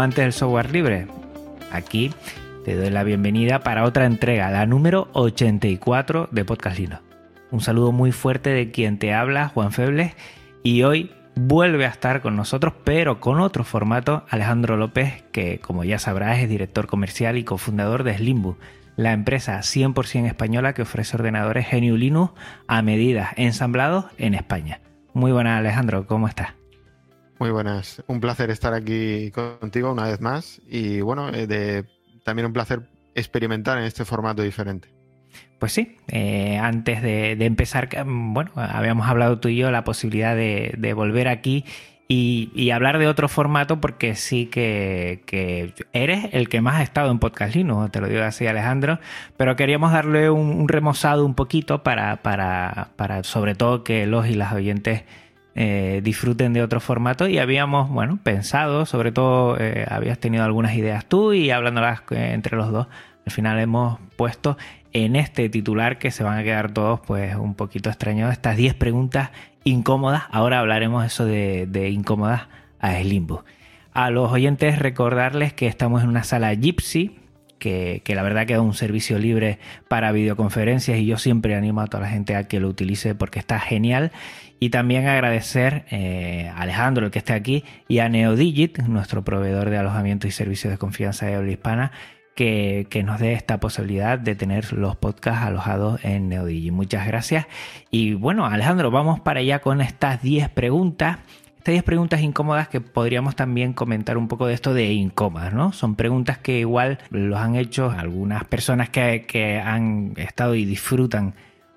Amantes del software libre. Aquí te doy la bienvenida para otra entrega, la número 84 de Podcast Linux. Un saludo muy fuerte de quien te habla, Juan Febles, y hoy vuelve a estar con nosotros, pero con otro formato, Alejandro López, que como ya sabrás es director comercial y cofundador de Slimbu, la empresa 100% española que ofrece ordenadores GNU Linux a medida ensamblados en España. Muy buenas Alejandro, ¿cómo estás? Muy buenas, un placer estar aquí contigo una vez más y bueno, eh, de, también un placer experimentar en este formato diferente. Pues sí, eh, antes de, empezar, bueno, habíamos hablado tú y yo la posibilidad de, volver aquí y, hablar de otro formato porque sí que, que, eres el que más ha estado en Podcast Linux, te lo digo así Alejandro, pero queríamos darle un, un remozado un poquito para, para, para sobre todo que los y las oyentes eh, disfruten de otro formato y habíamos, bueno, pensado, sobre todo eh, habías tenido algunas ideas tú y hablándolas eh, entre los dos, al final hemos puesto en este titular que se van a quedar todos pues un poquito extraños estas 10 preguntas incómodas, ahora hablaremos eso de, de incómodas a Slimbo. A los oyentes recordarles que estamos en una sala Gypsy, que, la verdad que es un servicio libre para videoconferencias y yo siempre animo a toda la gente a que lo utilice porque está genial. Y también agradecer eh, a Alejandro, el que esté aquí, y a Neodigit, nuestro proveedor de alojamiento y servicios de confianza de habla hispana, que, que, nos dé esta posibilidad de tener los podcasts alojados en Neodigit. Muchas gracias. Y bueno, Alejandro, vamos para allá con estas 10 preguntas. Estas 10 preguntas incómodas que podríamos también comentar un poco de esto de incómodas, ¿no? Son preguntas que igual los han hecho algunas personas que, que han estado y disfrutan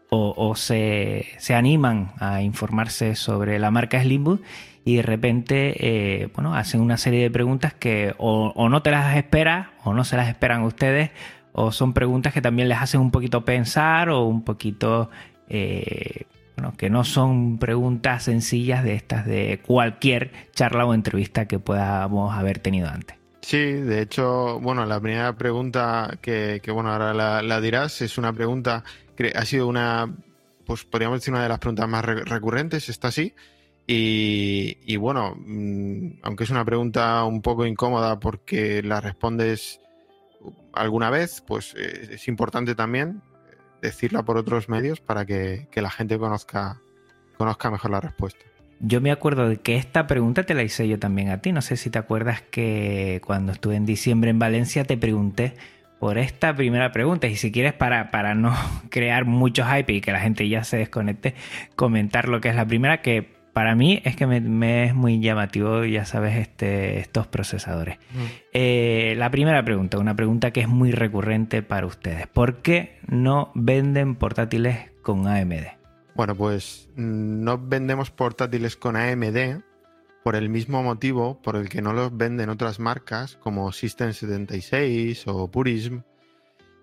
o, o se, se, animan a informarse sobre la marca Slimbook y de repente, eh, bueno, hacen una serie de preguntas que o, o, no te las esperas o no se las esperan ustedes o son preguntas que también les hacen un poquito pensar o un poquito... Eh, bueno, que no son preguntas sencillas de estas de cualquier charla o entrevista que podamos haber tenido antes. Sí, de hecho, bueno, la primera pregunta que, bueno, ahora la, dirás es una pregunta que ha sido una, pues podríamos decir una de las preguntas más re recurrentes, está así. Y, y, bueno, mmm, aunque es una pregunta un poco incómoda porque la respondes alguna vez, pues eh, es importante también decirla por otros medios para que, que, la gente conozca, conozca mejor la respuesta. Yo me acuerdo de que esta pregunta te la hice yo también a ti. No sé si te acuerdas que cuando estuve en diciembre en Valencia te pregunté por esta primera pregunta. Y si quieres, para, para no crear mucho hype y que la gente ya se desconecte, comentar lo que es la primera, que para mí es que me, me es muy llamativo, ya sabes, este, estos procesadores. Mm. Eh, la primera pregunta, una pregunta que es muy recurrente para ustedes. ¿Por qué no venden portátiles con AMD? Bueno, pues no vendemos portátiles con AMD por el mismo motivo por el que no los venden otras marcas como System76 o Purism.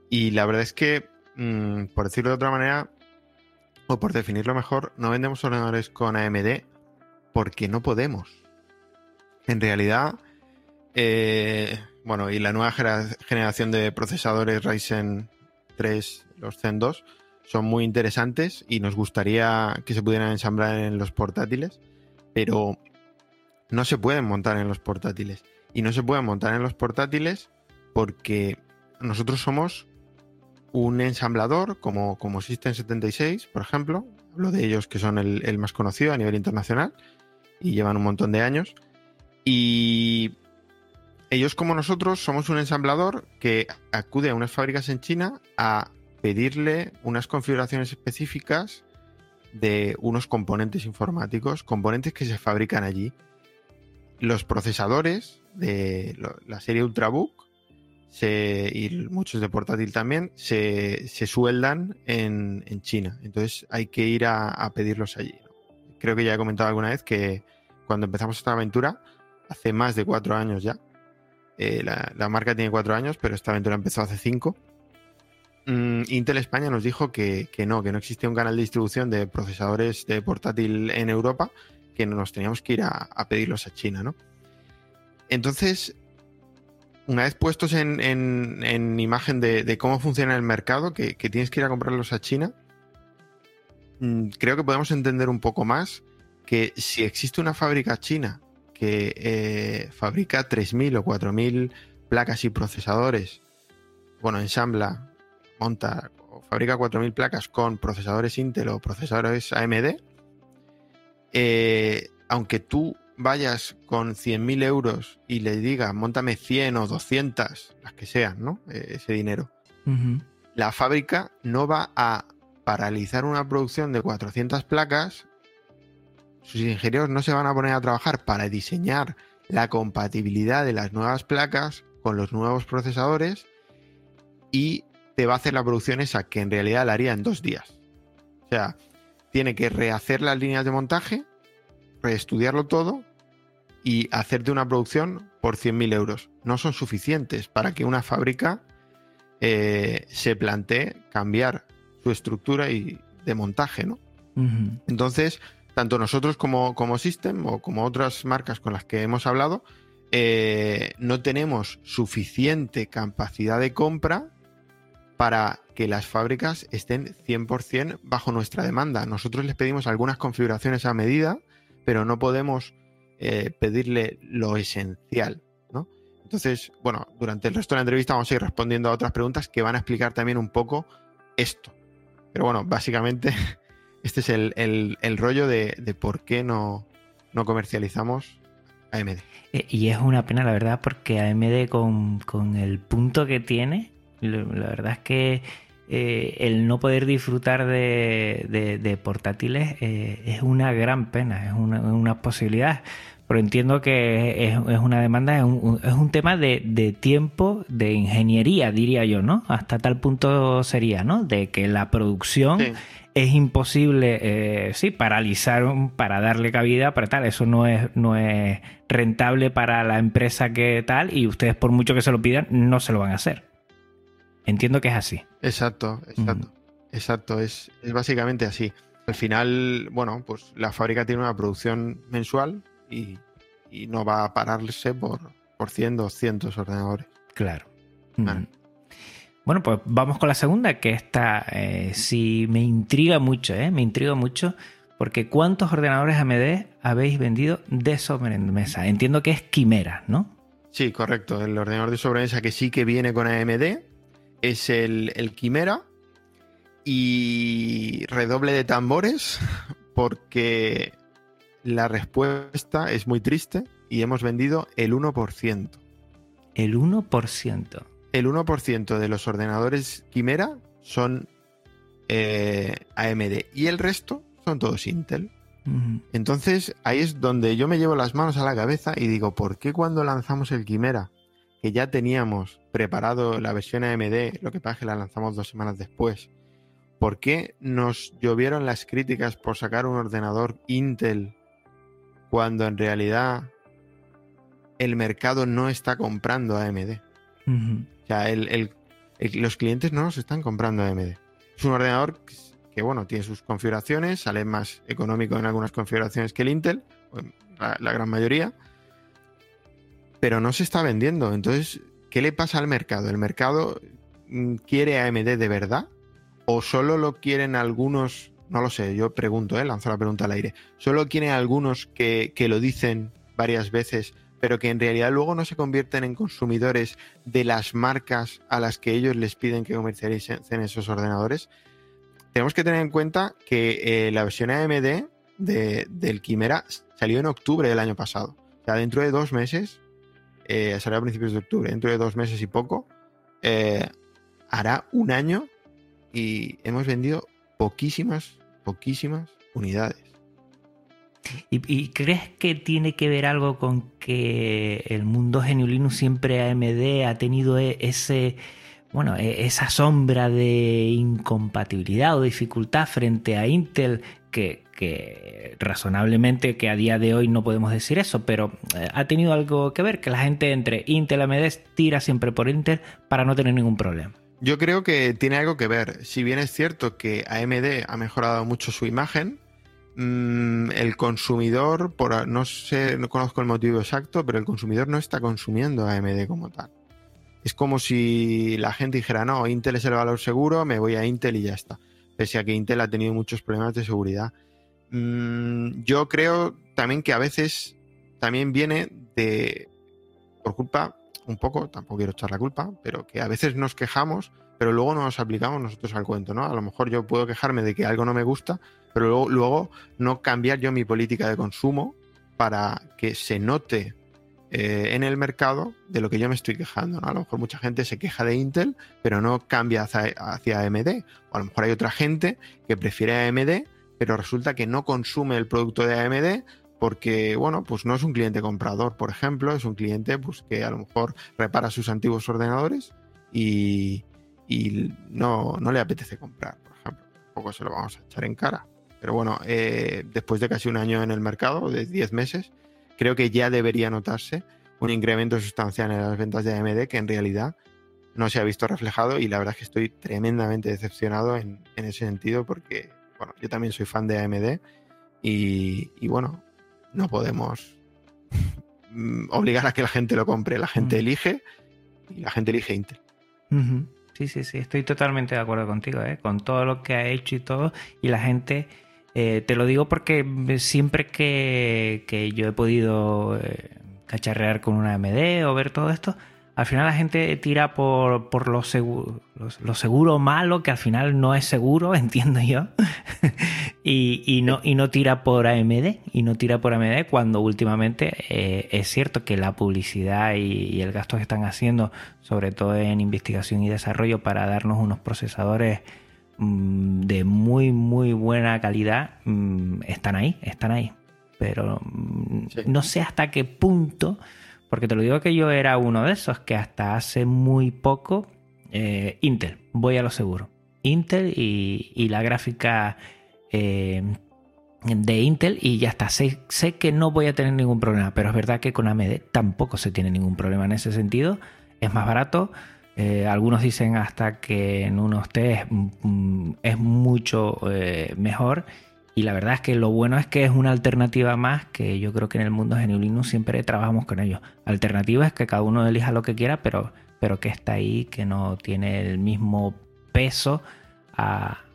Y la verdad es que, mmm, por decirlo de otra manera, o por definirlo mejor, no vendemos ordenadores con AMD porque no podemos. En realidad, eh, bueno, y la nueva generación de procesadores Ryzen 3, los Zen 2, son muy interesantes y nos gustaría que se pudieran ensamblar en los portátiles, pero no se pueden montar en los portátiles. Y no se pueden montar en los portátiles porque nosotros somos un ensamblador como, como System 76, por ejemplo. Hablo de ellos que son el, el, más conocido a nivel internacional y llevan un montón de años. Y ellos como nosotros somos un ensamblador que acude a unas fábricas en China a pedirle unas configuraciones específicas de unos componentes informáticos, componentes que se fabrican allí. los procesadores de la serie Ultrabook se, y muchos de portátil también se, se sueldan en, en, China. Entonces hay que ir a, a pedirlos allí. Creo que ya he comentado alguna vez que cuando empezamos esta aventura, hace más de cuatro años ya, eh, la, la, marca tiene cuatro años, pero esta aventura empezó hace cinco. Mm, Intel España nos dijo que, que, no, que no existía un canal de distribución de procesadores de portátil en Europa, que nos teníamos que ir a, a pedirlos a China, ¿no? Entonces, una vez puestos en, en, en imagen de, cómo funciona el mercado, que, que, tienes que ir a comprarlos a China, mm, creo que podemos entender un poco más que si existe una fábrica china que eh, fabrica 3.000 o 4.000 placas y procesadores, bueno, ensambla, monta o fabrica 4.000 placas con procesadores Intel o procesadores AMD, eh, aunque tú vayas con 100.000 euros y le digas, montame 100 o 200, las que sean, ¿no? Eh, ese dinero. Uh -huh. La fábrica no va a paralizar una producción de 400 placas. Sus ingenieros no se van a poner a trabajar para diseñar la compatibilidad de las nuevas placas con los nuevos procesadores y te va a hacer la producción esa que en realidad la haría en dos días. O sea, tiene que rehacer las líneas de montaje, reestudiarlo todo y hacerte una producción por 100.000 euros. No son suficientes para que una fábrica eh, se plantee cambiar su estructura y de montaje, ¿no? Uh -huh. Entonces, tanto nosotros como, como System o como otras marcas con las que hemos hablado, eh, no tenemos suficiente capacidad de compra para que las fábricas estén 100% bajo nuestra demanda. Nosotros les pedimos algunas configuraciones a medida, pero no podemos eh, pedirle lo esencial, ¿no? Entonces, bueno, durante el resto de la entrevista vamos a ir respondiendo a otras preguntas que van a explicar también un poco esto. Pero bueno, básicamente este es el, el, rollo de, de, por qué no, no comercializamos AMD. Eh, y es una pena, la verdad, porque AMD con, con el punto que tiene, la verdad es que eh, el no poder disfrutar de, de, portátiles es una gran pena, es una, una, posibilidad. Pero entiendo que es, es una demanda, es un, es un tema de, de, tiempo, de ingeniería, diría yo, ¿no? Hasta tal punto sería, ¿no? De que la producción sí. es imposible, eh, sí, paralizar para darle cabida, para tal. Eso no es, no es rentable para la empresa que tal, y ustedes, por mucho que se lo pidan, no se lo van a hacer. Entiendo que es así. Exacto, exacto. Mm. Exacto, es, es, básicamente así. Al final, bueno, pues la fábrica tiene una producción mensual y, y no va a pararse por, por 100, 200 ordenadores. Claro. Bueno, pues vamos con la segunda, que esta eh, sí me intriga mucho, ¿eh? Me intriga mucho porque ¿cuántos ordenadores AMD habéis vendido de sobremesa? Entiendo que es Quimera, ¿no? Sí, correcto. El ordenador de sobremesa que sí que viene con AMD es el, el Quimera y redoble de tambores porque la respuesta es muy triste y hemos vendido el 1%. El 1%. El 1% de los ordenadores Quimera son eh, AMD y el resto son todos Intel. Uh -huh. Entonces ahí es donde yo me llevo las manos a la cabeza y digo, ¿por qué cuando lanzamos el Quimera que ya teníamos preparado la versión AMD, lo que pasa es que la lanzamos dos semanas después. ¿Por qué nos llovieron las críticas por sacar un ordenador Intel cuando en realidad el mercado no está comprando AMD? Uh -huh. O sea, el, el, el, los clientes no nos están comprando AMD. Es un ordenador que, que, bueno, tiene sus configuraciones, sale más económico en algunas configuraciones que el Intel, la, la gran mayoría, pero no se está vendiendo. Entonces, ¿qué le pasa al mercado? ¿El mercado mm, quiere AMD de verdad? ¿O solo lo quieren algunos? No lo sé, yo pregunto, ¿eh? lanzo la pregunta al aire. ¿Solo quieren algunos que, que lo dicen varias veces, pero que en realidad luego no se convierten en consumidores de las marcas a las que ellos les piden que comercialicen esos ordenadores? Tenemos que tener en cuenta que eh, la versión AMD de, del Quimera salió en octubre del año pasado. O sea, dentro de dos meses eh, salió a principios de octubre, dentro de dos meses y poco, eh, hará un año y hemos vendido poquísimas, poquísimas unidades. ¿Y, crees que tiene que ver algo con que el mundo GNU Linux siempre AMD ha tenido e, ese, bueno, e, esa sombra de incompatibilidad o dificultad frente a Intel que, razonablemente que a día de hoy no podemos decir eso, pero eh, ha tenido algo que ver que la gente entre Intel y AMD tira siempre por Intel para no tener ningún problema. Yo creo que tiene algo que ver. Si bien es cierto que AMD ha mejorado mucho su imagen, mm, el consumidor, por, no sé, no conozco el motivo exacto, pero el consumidor no está consumiendo AMD como tal. Es como si la gente dijera, no, Intel es el valor seguro, me voy a Intel y ya está. Pese a que Intel ha tenido muchos problemas de seguridad. Mm, yo creo también que a veces también viene de, por culpa un poco, tampoco quiero echar la culpa, pero que a veces nos quejamos, pero luego no nos aplicamos nosotros al cuento, ¿no? A lo mejor yo puedo quejarme de que algo no me gusta, pero luego, no cambiar yo mi política de consumo para que se note eh, en el mercado de lo que yo me estoy quejando. ¿no? A lo mejor mucha gente se queja de Intel, pero no cambia hacia, hacia, AMD. O a lo mejor hay otra gente que prefiere AMD, pero resulta que no consume el producto de AMD porque, bueno, pues no es un cliente comprador, por ejemplo, es un cliente pues, que a lo mejor repara sus antiguos ordenadores y, no, le apetece comprar, por ejemplo. Tampoco se lo vamos a echar en cara. Pero bueno, eh, después de casi un año en el mercado, de 10 meses, creo que ya debería notarse un incremento sustancial en las ventas de AMD que en realidad no se ha visto reflejado y la verdad es que estoy tremendamente decepcionado en, ese sentido porque, bueno, yo también soy fan de AMD y, y bueno, no podemos mm, obligar a que la gente lo compre. La gente mm. elige y la gente elige Intel. Sí, sí, sí, estoy totalmente de acuerdo contigo, ¿eh? con todo lo que ha hecho y todo. Y la gente, eh, te lo digo porque siempre que, yo he podido eh, cacharrear con una AMD o ver todo esto, al final la gente tira por, por lo, seguro, lo, seguro malo, que al final no es seguro, entiendo yo, y, no, y no tira por AMD, y no tira por AMD cuando últimamente eh, es cierto que la publicidad y, el gasto que están haciendo, sobre todo en investigación y desarrollo para darnos unos procesadores mm, de muy, muy buena calidad, mm, están ahí, están ahí. Pero mm, no sé hasta qué punto porque te lo digo que yo era uno de esos que hasta hace muy poco, eh, Intel, voy a lo seguro. Intel y, la gráfica eh, de Intel y ya está. Sé, que no voy a tener ningún problema, pero es verdad que con AMD tampoco se tiene ningún problema en ese sentido. Es más barato. Eh, algunos dicen hasta que en unos test mm, mm, es mucho mejor y la verdad es que lo bueno es que es una alternativa más que yo creo que en el mundo de Linux siempre trabajamos con ellos. Alternativa es que cada uno elija lo que quiera, pero, pero que está ahí, que no tiene el mismo peso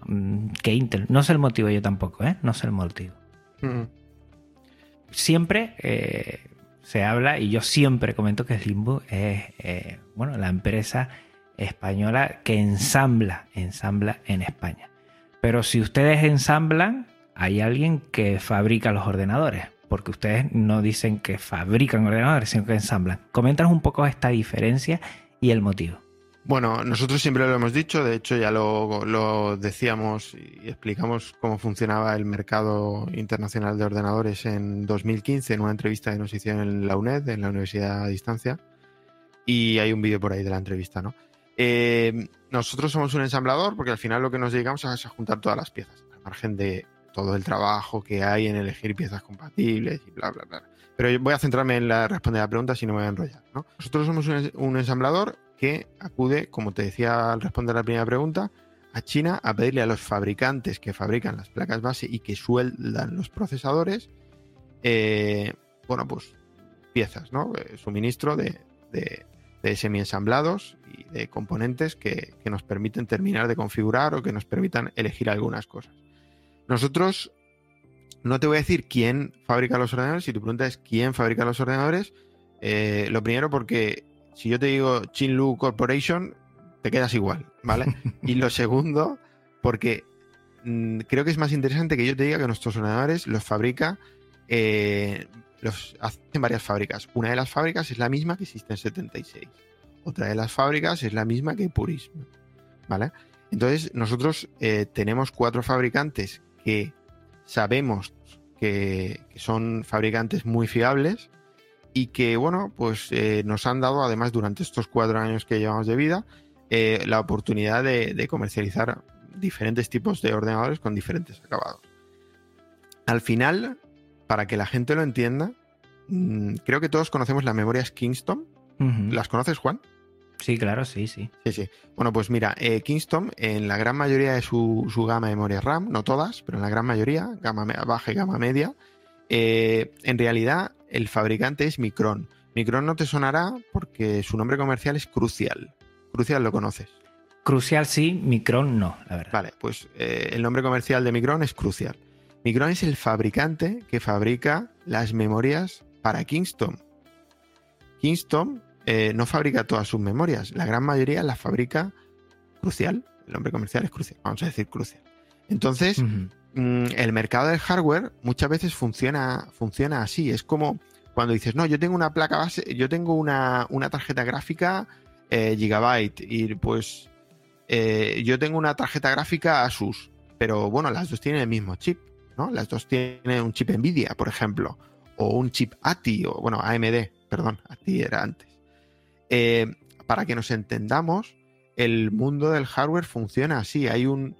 mm, que Intel. No sé el motivo yo tampoco, ¿eh? No sé el motivo. Siempre eh, se habla, y yo siempre comento que Limbo es eh, bueno, la empresa española que ensambla, ensambla en España. Pero si ustedes ensamblan, hay alguien que fabrica los ordenadores, porque ustedes no dicen que fabrican ordenadores, sino que ensamblan. Coméntanos un poco esta diferencia y el motivo. Bueno, nosotros siempre lo hemos dicho, de hecho ya lo, decíamos y explicamos cómo funcionaba el mercado internacional de ordenadores en 2015 en una entrevista que nos hicieron en la UNED, en la Universidad a Distancia, y hay un vídeo por ahí de la entrevista, ¿no? Eh, nosotros somos un ensamblador porque al final lo que nos dedicamos es a juntar todas las piezas, al margen de todo el trabajo que hay en elegir piezas compatibles y bla, bla, bla. Pero voy a centrarme en la responder la pregunta si no me voy a enrollar. Nosotros somos un, ensamblador que acude, como te decía al responder la primera pregunta, a China a pedirle a los fabricantes que fabrican las placas base y que sueldan los procesadores, eh, bueno, pues piezas, ¿no? Eh, suministro de, de, semi-ensamblados y de componentes que, que, nos permiten terminar de configurar o que nos permitan elegir algunas cosas. Nosotros no te voy a decir quién fabrica los ordenadores. Si tu pregunta es quién fabrica los ordenadores, eh, lo primero porque si yo te digo Chinlu Corporation, te quedas igual, ¿vale? y lo segundo, porque mm, creo que es más interesante que yo te diga que nuestros ordenadores los fabrica, eh, los hacen varias fábricas. Una de las fábricas es la misma que System 76. Otra de las fábricas es la misma que Purism, ¿vale? Entonces, nosotros eh, tenemos cuatro fabricantes que sabemos que, son fabricantes muy fiables y que, bueno, pues eh, nos han dado, además, durante estos cuatro años que llevamos de vida, eh, la oportunidad de, comercializar diferentes tipos de ordenadores con diferentes acabados. Al final, para que la gente lo entienda, mm, creo que todos conocemos las memorias Kingston. ¿Las conoces, Juan? Sí, claro, sí, sí. Sí, sí. Bueno, pues mira, eh, Kingston en la gran mayoría de su, gama de memorias RAM, no todas, pero en la gran mayoría, gama baja y gama media, eh, en realidad el fabricante es Micron. Micron no te sonará porque su nombre comercial es Crucial. Crucial lo conoces. Crucial sí, Micron no, la verdad. Vale, pues eh, el nombre comercial de Micron es Crucial. Micron es el fabricante que fabrica las memorias para Kingston. Kingston eh, no fabrica todas sus memorias, la gran mayoría las fabrica Crucial. El nombre comercial es Crucial, vamos a decir Crucial. Entonces, mm, el mercado del hardware muchas veces funciona, funciona así. Es como cuando dices, no, yo tengo una placa base, yo tengo una, una tarjeta gráfica eh, Gigabyte y pues eh, yo tengo una tarjeta gráfica Asus, pero bueno, las dos tienen el mismo chip, ¿no? Las dos tienen un chip Nvidia, por ejemplo, o un chip ATI, o bueno, AMD, perdón, ATI era antes. Eh, para que nos entendamos, el mundo del hardware funciona así. Hay un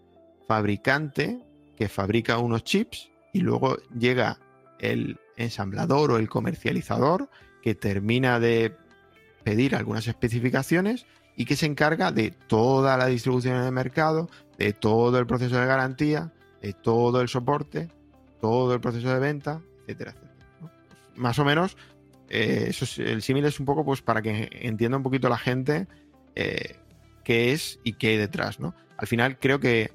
fabricante que fabrica unos chips y luego llega el ensamblador o el comercializador que termina de pedir algunas especificaciones y que se encarga de toda la distribución en el mercado, de todo el proceso de garantía, de todo el soporte, todo el proceso de venta, etcétera, etcétera. Más o menos, eh, eso el símil es un poco pues para que entienda un poquito la gente eh, qué es y qué hay detrás, ¿no? Al final creo que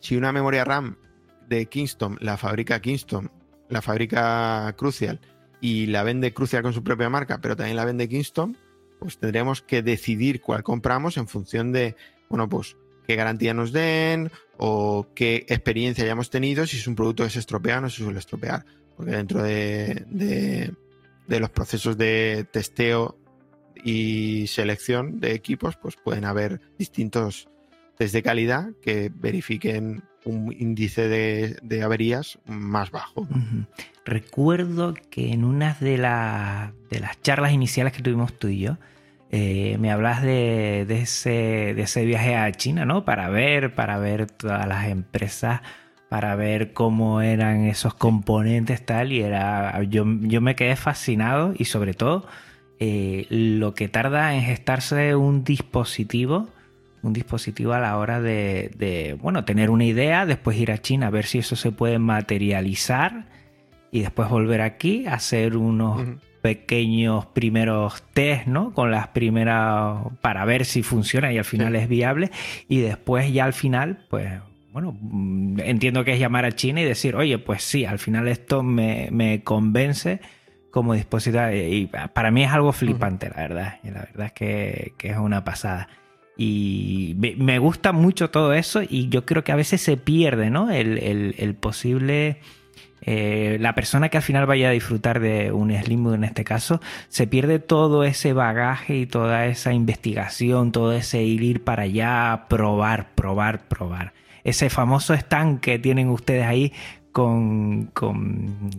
si una memoria RAM de Kingston la fabrica Kingston, la fabrica Crucial y la vende Crucial con su propia marca, pero también la vende Kingston, pues tendríamos que decidir cuál compramos en función de, bueno, pues qué garantía nos den o qué experiencia hayamos tenido, si es un producto que se estropea o no se suele estropear. Porque dentro de, de, los procesos de testeo y selección de equipos, pues pueden haber distintos test de calidad que verifiquen un índice de, averías más bajo. Recuerdo que en una de, de, las charlas iniciales que tuvimos tú y yo, eh, me hablas de, ese, de, ese, viaje a China, ¿no? Para ver, para ver todas las empresas, para ver cómo eran esos componentes tal, y era, yo, yo me quedé fascinado y sobre todo eh, lo que tarda en gestarse un dispositivo un dispositivo a la hora de, bueno, tener una idea, después ir a China a ver si eso se puede materializar y después volver aquí a hacer unos pequeños primeros test, ¿no? Con las primeras para ver si funciona y al final es viable y después ya al final, pues bueno, mm, entiendo que es llamar a China y decir, oye, pues sí, al final esto me, convence como dispositivo y para mí es algo flipante, la verdad, y la verdad es que, que es una pasada. Y me gusta mucho todo eso y yo creo que a veces se pierde, ¿no? El, posible... Eh, la persona que al final vaya a disfrutar de un Slimbook en este caso, se pierde todo ese bagaje y toda esa investigación, todo ese ir para allá, probar, probar, probar. Ese famoso stand que tienen ustedes ahí con,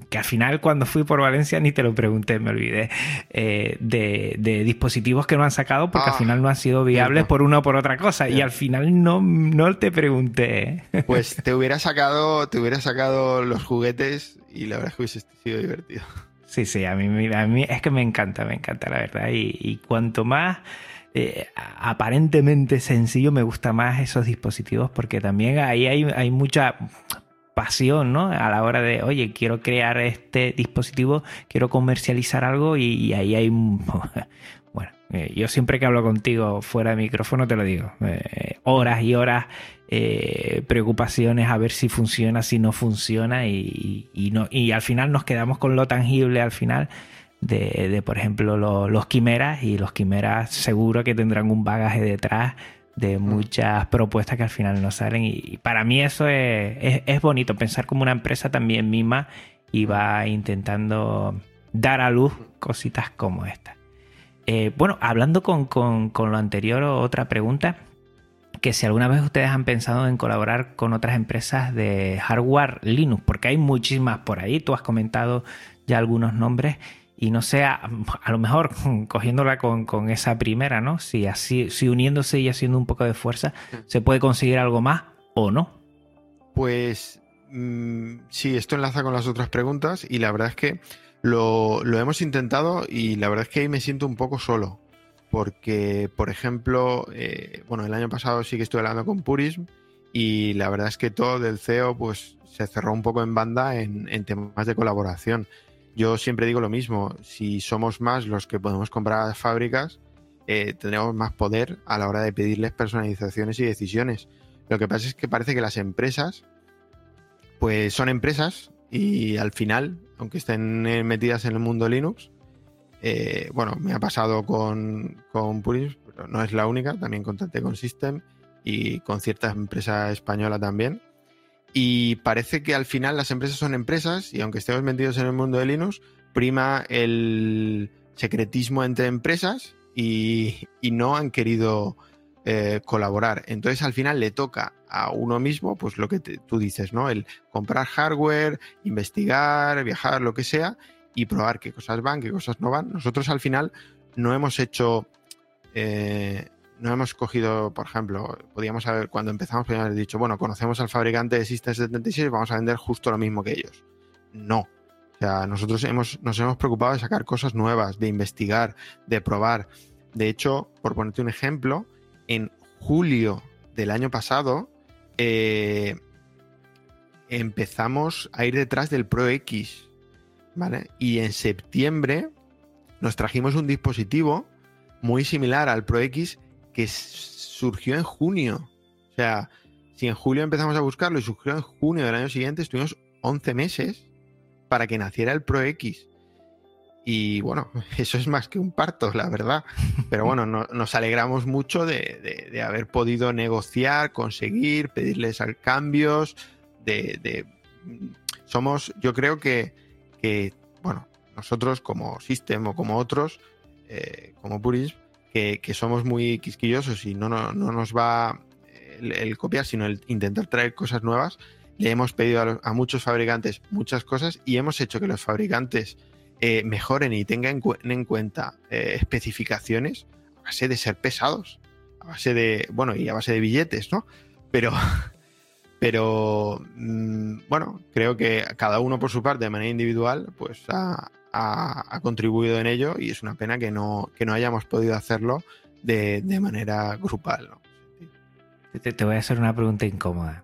que al final cuando fui por Valencia ni te lo pregunté, me olvidé, eh, de, dispositivos que no han sacado porque al ah, final no han sido viables por una o por otra cosa y al final no, no te pregunté. Pues te hubiera sacado, te hubiera sacado los juguetes y la verdad es que hubiese sido divertido. Sí, sí, a mí, a mí es que me encanta, me encanta la verdad y, cuanto más... Eh, aparentemente sencillo, me gusta más esos dispositivos porque también ahí hay, hay mucha pasión, ¿no? A la hora de, oye, quiero crear este dispositivo, quiero comercializar algo y, ahí hay... Bueno, eh, yo siempre que hablo contigo fuera de micrófono te lo digo, eh, horas y horas, eh, preocupaciones a ver si funciona, si no funciona y, no, y al final nos quedamos con lo tangible al final de, por ejemplo, los quimeras y los quimeras seguro que tendrán un bagaje detrás de muchas propuestas que al final no salen. Y, para mí eso es, es, bonito, pensar como una empresa también misma y va intentando dar a luz cositas como esta. Eh, bueno, hablando con, con, lo anterior, otra pregunta. que si alguna vez ustedes han pensado en colaborar con otras empresas de hardware Linux, porque hay muchísimas por ahí, tú has comentado ya algunos nombres y no sé, a, lo mejor cogiéndola con, con, esa primera, ¿no? Si así, si uniéndose y haciendo un poco de fuerza, se puede conseguir algo más o no. Pues mmm, sí, esto enlaza con las otras preguntas y la verdad es que lo, lo hemos intentado y la verdad es que ahí me siento un poco solo porque, por ejemplo, eh, bueno, el año pasado sí que estuve hablando con Purism y la verdad es que todo del CEO pues se cerró un poco en banda en, en, temas de colaboración. Yo siempre digo lo mismo, si somos más los que podemos comprar las fábricas, eh, tendremos más poder a la hora de pedirles personalizaciones y decisiones. Lo que pasa es que parece que las empresas, pues son empresas y al final, aunque estén eh, metidas en el mundo Linux, eh, bueno, me ha pasado con, con Puris, pero no es la única, también contacté con System y con cierta empresa española también. Y parece que al final las empresas son empresas y aunque estemos metidos en el mundo de Linux, prima el secretismo entre empresas y, no han querido eh, colaborar. Entonces al final le toca a uno mismo, pues lo que tú dices, ¿no? El comprar hardware, investigar, viajar, lo que sea, y probar qué cosas van, qué cosas no van. Nosotros al final no hemos hecho, eh, no hemos cogido, por ejemplo, podíamos haber, cuando empezamos, podíamos haber dicho, bueno, conocemos al fabricante de System 76, vamos a vender justo lo mismo que ellos. No. O sea, nosotros hemos, nos hemos preocupado de sacar cosas nuevas, de investigar, de probar. De hecho, por ponerte un ejemplo, en julio del año pasado eh, empezamos a ir detrás del Pro X y en septiembre nos trajimos un dispositivo muy similar al Pro X que surgió en junio. O sea, si en julio empezamos a buscarlo y surgió en junio del año siguiente, estuvimos 11 meses para que naciera el Pro X. Y bueno, eso es más que un parto, la verdad. Pero bueno, no, nos alegramos mucho de, haber podido negociar, conseguir, pedirles cambios. De, somos, yo creo que que, bueno, nosotros como System o como otros, eh, como Purism, que, somos muy quisquillosos y no, no, no nos va el, copiar, sino el intentar traer cosas nuevas, le hemos pedido a, muchos fabricantes muchas cosas y hemos hecho que los fabricantes eh, mejoren y tengan en cuenta eh, especificaciones a base de ser pesados, a base de, bueno, y a base de billetes, ¿no? Pero, pero mmm, bueno, creo que cada uno por su parte, de manera individual, pues ha, ha, ha contribuido en ello y es una pena que no, que no hayamos podido hacerlo de, de manera grupal. ¿no? Te, te, voy a hacer una pregunta incómoda.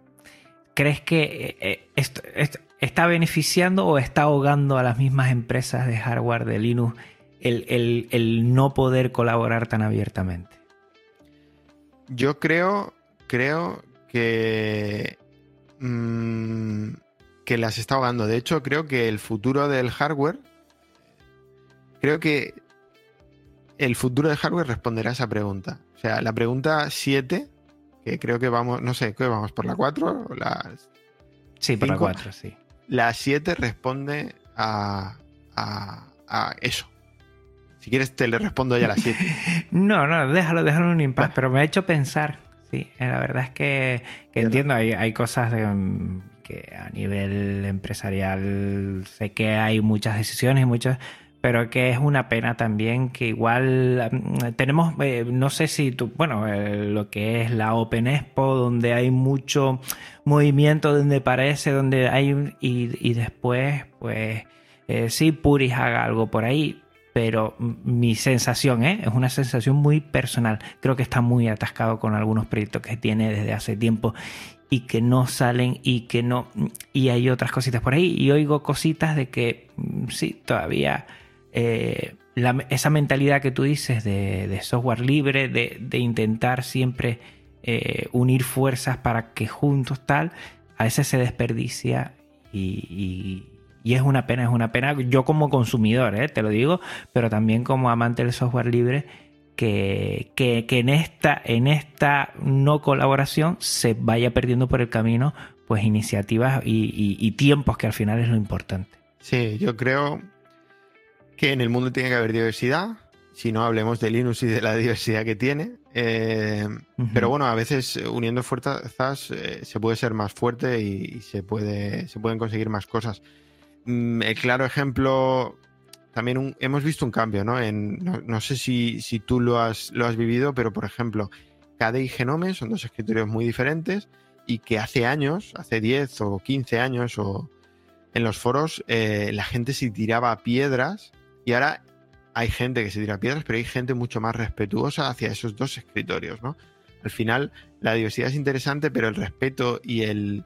¿Crees que eh, esto, esto, está beneficiando o está ahogando a las mismas empresas de hardware de Linux el, el, el no poder colaborar tan abiertamente? Yo creo, creo que mmm, que las está ahogando. De hecho, creo que el futuro del hardware, creo que el futuro del hardware responderá a esa pregunta. O sea, la pregunta 7, que creo que vamos, no sé, ¿qué vamos? ¿Por la 4 o la Sí, por 5? la 4, sí. La 7 responde a, a, a, eso. Si quieres, te le respondo ya a la 7. no, no, déjalo, déjalo en un impasse, pero me ha hecho pensar Sí, eh, la verdad es que, que entiendo, hay, hay cosas de, que a nivel empresarial sé que hay muchas decisiones y muchas pero que es una pena también que igual mm, tenemos, eh, no sé si tú, bueno, eh, lo que es la Open Expo, donde hay mucho movimiento, donde parece, donde hay, y, y después, pues, eh, sí, Puris haga algo por ahí, pero mi sensación ¿eh? es una sensación muy personal. Creo que está muy atascado con algunos proyectos que tiene desde hace tiempo y que no salen y que no... Y hay otras cositas por ahí y oigo cositas de que mm, sí, todavía... Eh, la, esa mentalidad que tú dices de, de software libre, de, de intentar siempre eh, unir fuerzas para que juntos tal, a veces se desperdicia y, y y es una pena, es una pena. Yo como consumidor, ¿eh? te lo digo, pero también como amante del software libre, que, que, que, en, esta, en esta no colaboración se vaya perdiendo por el camino pues iniciativas y, y, tiempos que al final es lo importante. Sí, yo creo que en el mundo tiene que haber diversidad si no hablemos de Linux y de la diversidad que tiene. Eh, pero bueno, a veces uniendo fuerzas eh, se puede ser más fuerte y, se, puede, se pueden conseguir más cosas. Mm, el claro ejemplo, también hemos visto un cambio, ¿no? En, no, sé si, si, tú lo has, lo has vivido, pero por ejemplo, KDE y Genome son dos escritorios muy diferentes y que hace años, hace 10 o 15 años o en los foros, eh, la gente se tiraba piedras y ahora hay gente que se tira piedras, pero hay gente mucho más respetuosa hacia esos dos escritorios, ¿no? Al final, la diversidad es interesante, pero el respeto y el,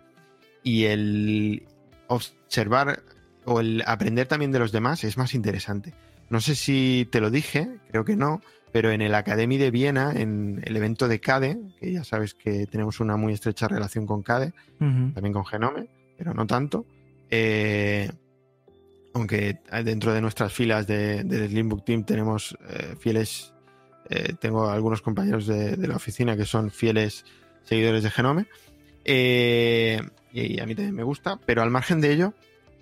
y el observar o el aprender también de los demás es más interesante. No sé si te lo dije, creo que no, pero en el Academy de Viena, en el evento de CADE, que ya sabes que tenemos una muy estrecha relación con CADE, también con Genome, pero no tanto, eh, aunque dentro de nuestras filas de, de Slimbook Team tenemos eh, fieles, eh, tengo algunos compañeros de, la oficina que son fieles seguidores de Genome, eh, y, a mí también me gusta, pero al margen de ello,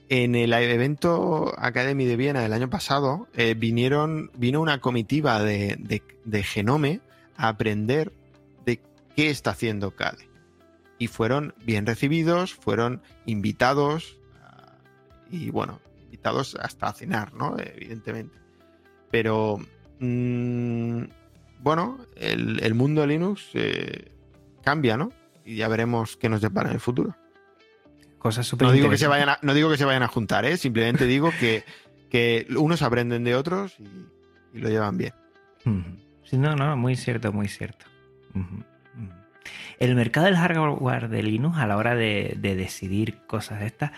en el evento Academy de Viena del año pasado, vinieron, vino una comitiva de, de, Genome a aprender de qué está haciendo CADE. Y fueron bien recibidos, fueron invitados, y bueno, invitados hasta a cenar, ¿no? Evidentemente. Pero, mm, bueno, el, mundo de Linux eh, cambia, ¿no? Y ya veremos qué nos depara en el futuro. Cosas súper no, digo que se vayan a, no digo que se vayan a juntar, ¿eh? Simplemente digo que, que unos aprenden de otros y, lo llevan bien. Sí, no, no, muy cierto, muy cierto. El mercado del hardware de Linux a la hora de, de decidir cosas de estas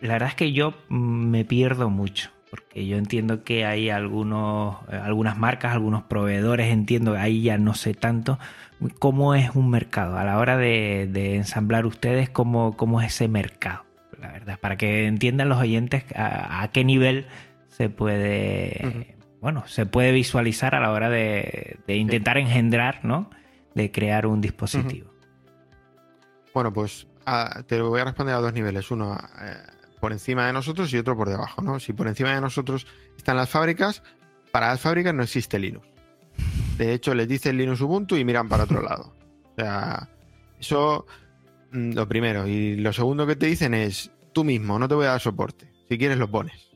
la verdad es que yo me pierdo mucho, porque yo entiendo que hay algunos, eh, algunas marcas, algunos proveedores, entiendo ahí ya no sé tanto cómo es un mercado, a la hora de, ensamblar ustedes, cómo, cómo, es ese mercado, la verdad, para que entiendan los oyentes a, qué nivel se puede, bueno, se puede visualizar a la hora de, intentar engendrar, ¿no? De crear un dispositivo. Bueno, pues ah, te voy a responder a dos niveles. Uno, eh, por encima de nosotros y otro por debajo, ¿no? Si por encima de nosotros están las fábricas, para las fábricas no existe Linux. De hecho, les dicen Linux Ubuntu y miran para otro lado. O sea, eso mm, lo primero. Y lo segundo que te dicen es, tú mismo, no te voy a dar soporte. Si quieres lo pones.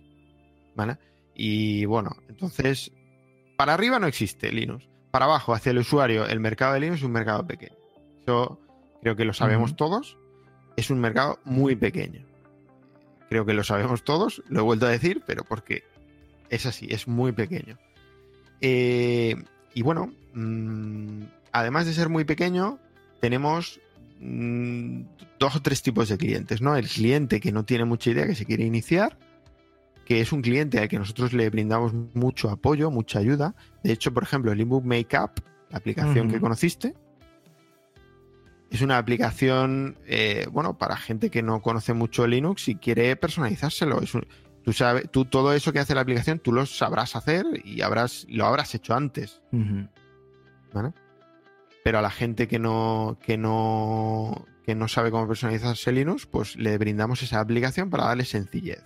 ¿Vale? Y bueno, entonces, para arriba no existe Linux. Para abajo, hacia el usuario, el mercado de Linux es un mercado pequeño. Eso creo que lo sabemos todos. Es un mercado muy pequeño. Creo que lo sabemos todos, lo he vuelto a decir, pero porque es así, es muy pequeño. Eh, y bueno, mm, además de ser muy pequeño, tenemos mm, dos o tres tipos de clientes, ¿no? El cliente que no tiene mucha idea, que se quiere iniciar, que es un cliente al que nosotros le brindamos mucho apoyo, mucha ayuda. De hecho, por ejemplo, el ebook Makeup, la aplicación que conociste, es una aplicación, eh, bueno, para gente que no conoce mucho Linux y quiere personalizárselo. tú sabes, tú todo eso que hace la aplicación, tú lo sabrás hacer y habrás, lo habrás hecho antes. ¿Vale? Pero a la gente que no, que no, que no sabe cómo personalizarse Linux, pues le brindamos esa aplicación para darle sencillez.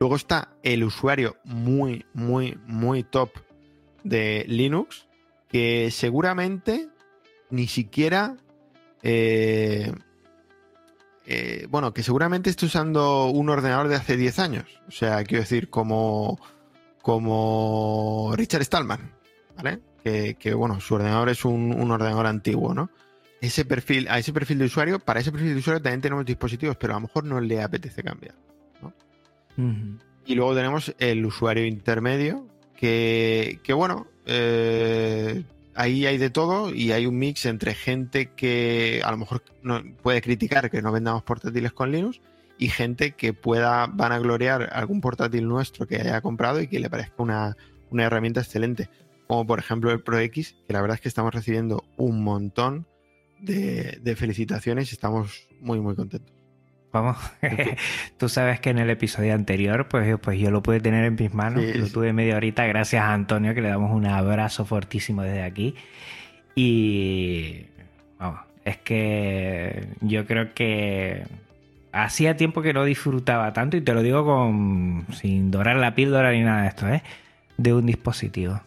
Luego está el usuario muy, muy, muy top de Linux, que seguramente ni siquiera... Eh, eh, bueno, que seguramente esté usando un ordenador de hace 10 años. O sea, quiero decir, como, como Richard Stallman, ¿vale? Que, bueno, su ordenador es un, ordenador antiguo, ¿no? Ese perfil, a ese perfil de usuario, para ese perfil de usuario también tenemos dispositivos, pero a lo mejor no le apetece cambiar. Y luego tenemos el usuario intermedio, que, que bueno, eh, ahí hay de todo y hay un mix entre gente que a lo mejor no, puede criticar que no vendamos portátiles con Linux y gente que pueda van a gloriar algún portátil nuestro que haya comprado y que le parezca una, herramienta excelente. Como por ejemplo el Pro X, que la verdad es que estamos recibiendo un montón de, de felicitaciones y estamos muy muy contentos. Vamos, tú sabes que en el episodio anterior, pues, pues yo lo pude tener en mis manos, lo tuve media horita, gracias a Antonio, que le damos un abrazo fortísimo desde aquí. Y vamos, es que yo creo que hacía tiempo que no disfrutaba tanto, y te lo digo con sin dorar la píldora ni nada de esto, ¿eh? de un dispositivo.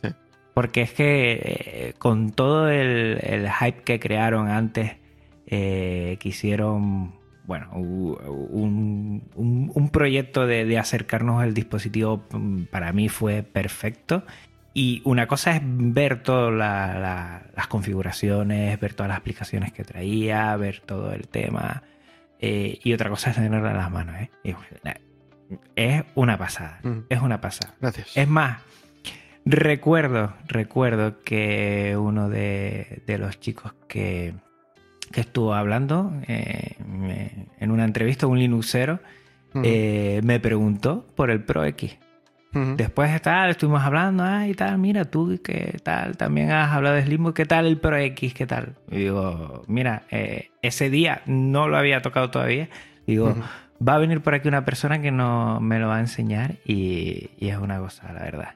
Porque es que eh, con todo el, hype que crearon antes, eh, que hicieron, bueno, un, un, proyecto de, acercarnos al dispositivo mm, para mí fue perfecto. Y una cosa es ver todas las configuraciones, ver todas las aplicaciones que traía, ver todo el tema. Eh, y otra cosa es tenerla en las manos. Es una pasada. Es una pasada. Gracias. Es más, Recuerdo, recuerdo que uno de, los chicos que, estuvo hablando eh, en una entrevista, un Linuxero, eh, me preguntó por el Pro X. Después de tal, estuvimos hablando, ah, y tal, mira tú, ¿qué tal? También has hablado de Slimbo, ¿qué tal el Pro X? ¿Qué tal? Y digo, mira, eh, ese día no lo había tocado todavía. Digo, va a venir por aquí una persona que no me lo va a enseñar y, y es una cosa, la verdad.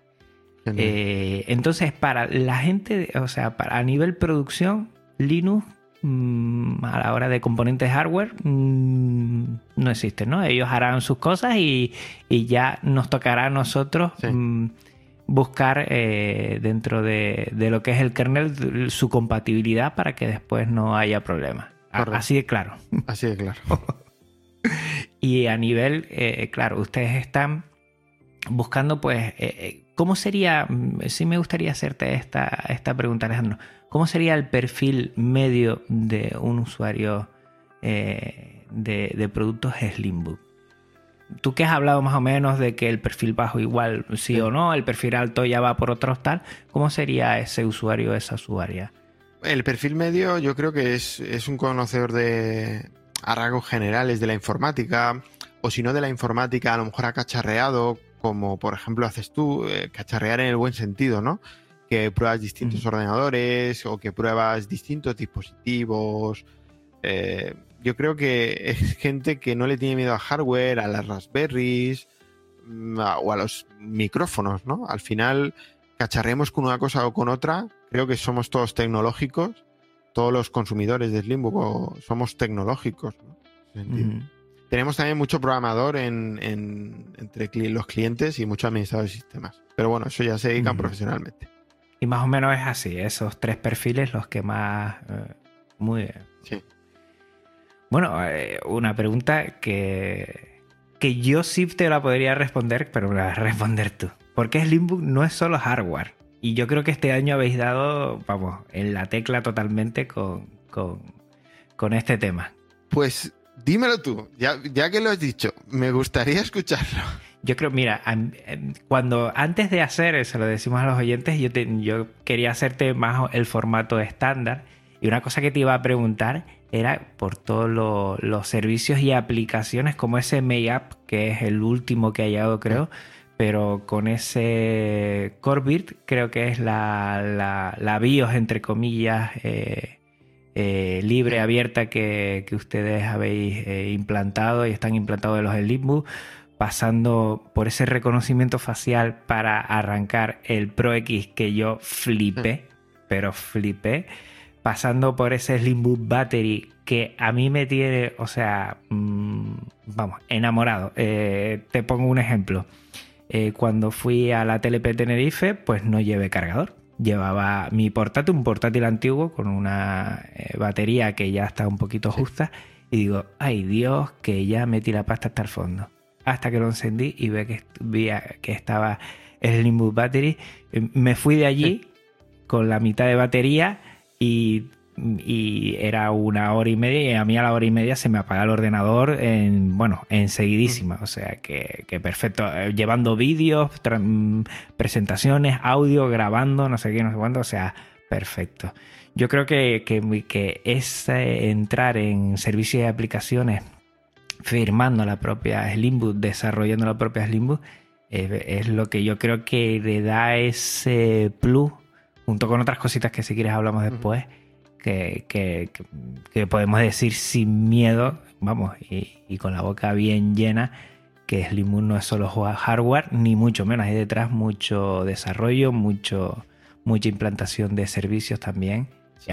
Entonces, para la gente, o sea, para, a nivel producción, Linux mm, a la hora de componentes hardware mm, no existe, ¿no? Ellos harán sus cosas y, ya nos tocará a nosotros mm, buscar eh, dentro de, lo que es el kernel su compatibilidad para que después no haya problemas. Así de claro. Así de claro. y a nivel, eh, claro, ustedes están buscando pues ¿Cómo sería, sí me gustaría hacerte esta, esta pregunta, Alejandro, ¿cómo sería el perfil medio de un usuario eh, de, productos Slimbook? Tú que has hablado más o menos de que el perfil bajo igual sí, o no, el perfil alto ya va por otros tal, ¿cómo sería ese usuario, esa usuaria? El perfil medio yo creo que es, es un conocedor de a rasgos generales de la informática, o si no de la informática, a lo mejor ha cacharreado como por ejemplo haces tú, eh, cacharrear en el buen sentido, ¿no? Que pruebas distintos ordenadores o que pruebas distintos dispositivos. Eh, yo creo que es gente que no le tiene miedo al hardware, a las Raspberries mm, o a los micrófonos, ¿no? Al final, cacharremos con una cosa o con otra. Creo que somos todos tecnológicos. Todos los consumidores de Slimbook somos tecnológicos, ¿no? Tenemos también mucho programador entre los clientes y mucho administrador de sistemas. Pero bueno, eso ya se dedican profesionalmente. Y más o menos es así, esos tres perfiles los que más... Eh, muy bien. Sí. Bueno, eh, una pregunta que, que yo sí te la podría responder, pero me la vas a responder tú. Porque Slimbook no es solo hardware. Y yo creo que este año habéis dado, vamos, en la tecla totalmente con, con, con este tema. Pues dímelo tú, ya, que lo has dicho, me gustaría escucharlo. Yo creo, mira, cuando antes de hacer, se lo decimos a los oyentes, yo, yo quería hacerte más el formato estándar y una cosa que te iba a preguntar era por todos los servicios y aplicaciones como ese Mayapp, que es el último que ha llegado creo, pero con ese Corbit creo que es la, la, la BIOS entre comillas. Eh, eh, libre, abierta que, ustedes habéis eh, implantado y están implantados en los Elitbus, pasando por ese reconocimiento facial para arrancar el Pro X que yo flipé, pero flipé, pasando por ese Slimbook Battery que a mí me tiene, o sea, mm, vamos, enamorado. Eh, te pongo un ejemplo. cuando fui a la TLP Tenerife, pues no llevé cargador llevaba mi portátil, un portátil antiguo con una eh, batería que ya está un poquito justa. Y digo, ay Dios, que ya metí la pasta hasta el fondo. Hasta que lo encendí y ve que, vi que estaba el Limbus Battery. Eh, me fui de allí con la mitad de batería y y era una hora y media y a mí a la hora y media se me apaga el ordenador en, bueno, enseguidísima, o sea que, perfecto, eh, llevando vídeos, mm, presentaciones, audio, grabando, no sé qué, no sé cuánto, o sea, perfecto. Yo creo que, que, es entrar en servicios y aplicaciones firmando la propia Slimbook, desarrollando la propia Slimbook, es lo que yo creo que le da ese plus, junto con otras cositas que si quieres hablamos después que, podemos decir sin miedo, vamos, y, con la boca bien llena, que Slimun no es solo hardware, ni mucho menos, hay detrás mucho desarrollo, mucho, mucha implantación de servicios también.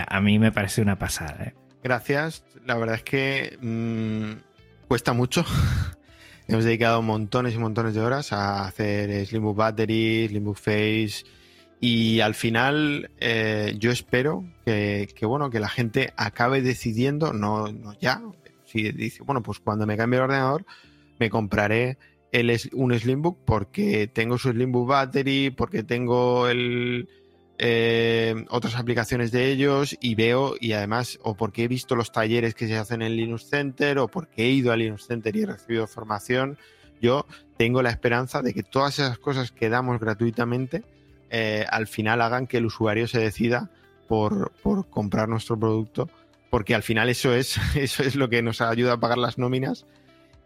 a mí me parece una pasada. ¿eh? Gracias, la verdad es que mm, cuesta mucho. hemos dedicado montones y montones de horas a hacer Slimbook Battery, Slimbook Face. Y al final, eh, yo espero que, bueno, que la gente acabe decidiendo, no, no ya, si dice, bueno, pues cuando me cambie el ordenador, me compraré el, un Slimbook porque tengo su Slimbook Battery, porque tengo el, eh, otras aplicaciones de ellos y veo, y además, o porque he visto los talleres que se hacen en Linux Center, o porque he ido a Linux Center y he recibido formación, yo tengo la esperanza de que todas esas cosas que damos gratuitamente eh, al final hagan que el usuario se decida por, comprar nuestro producto, porque al final eso es, eso es lo que nos ayuda a pagar las nóminas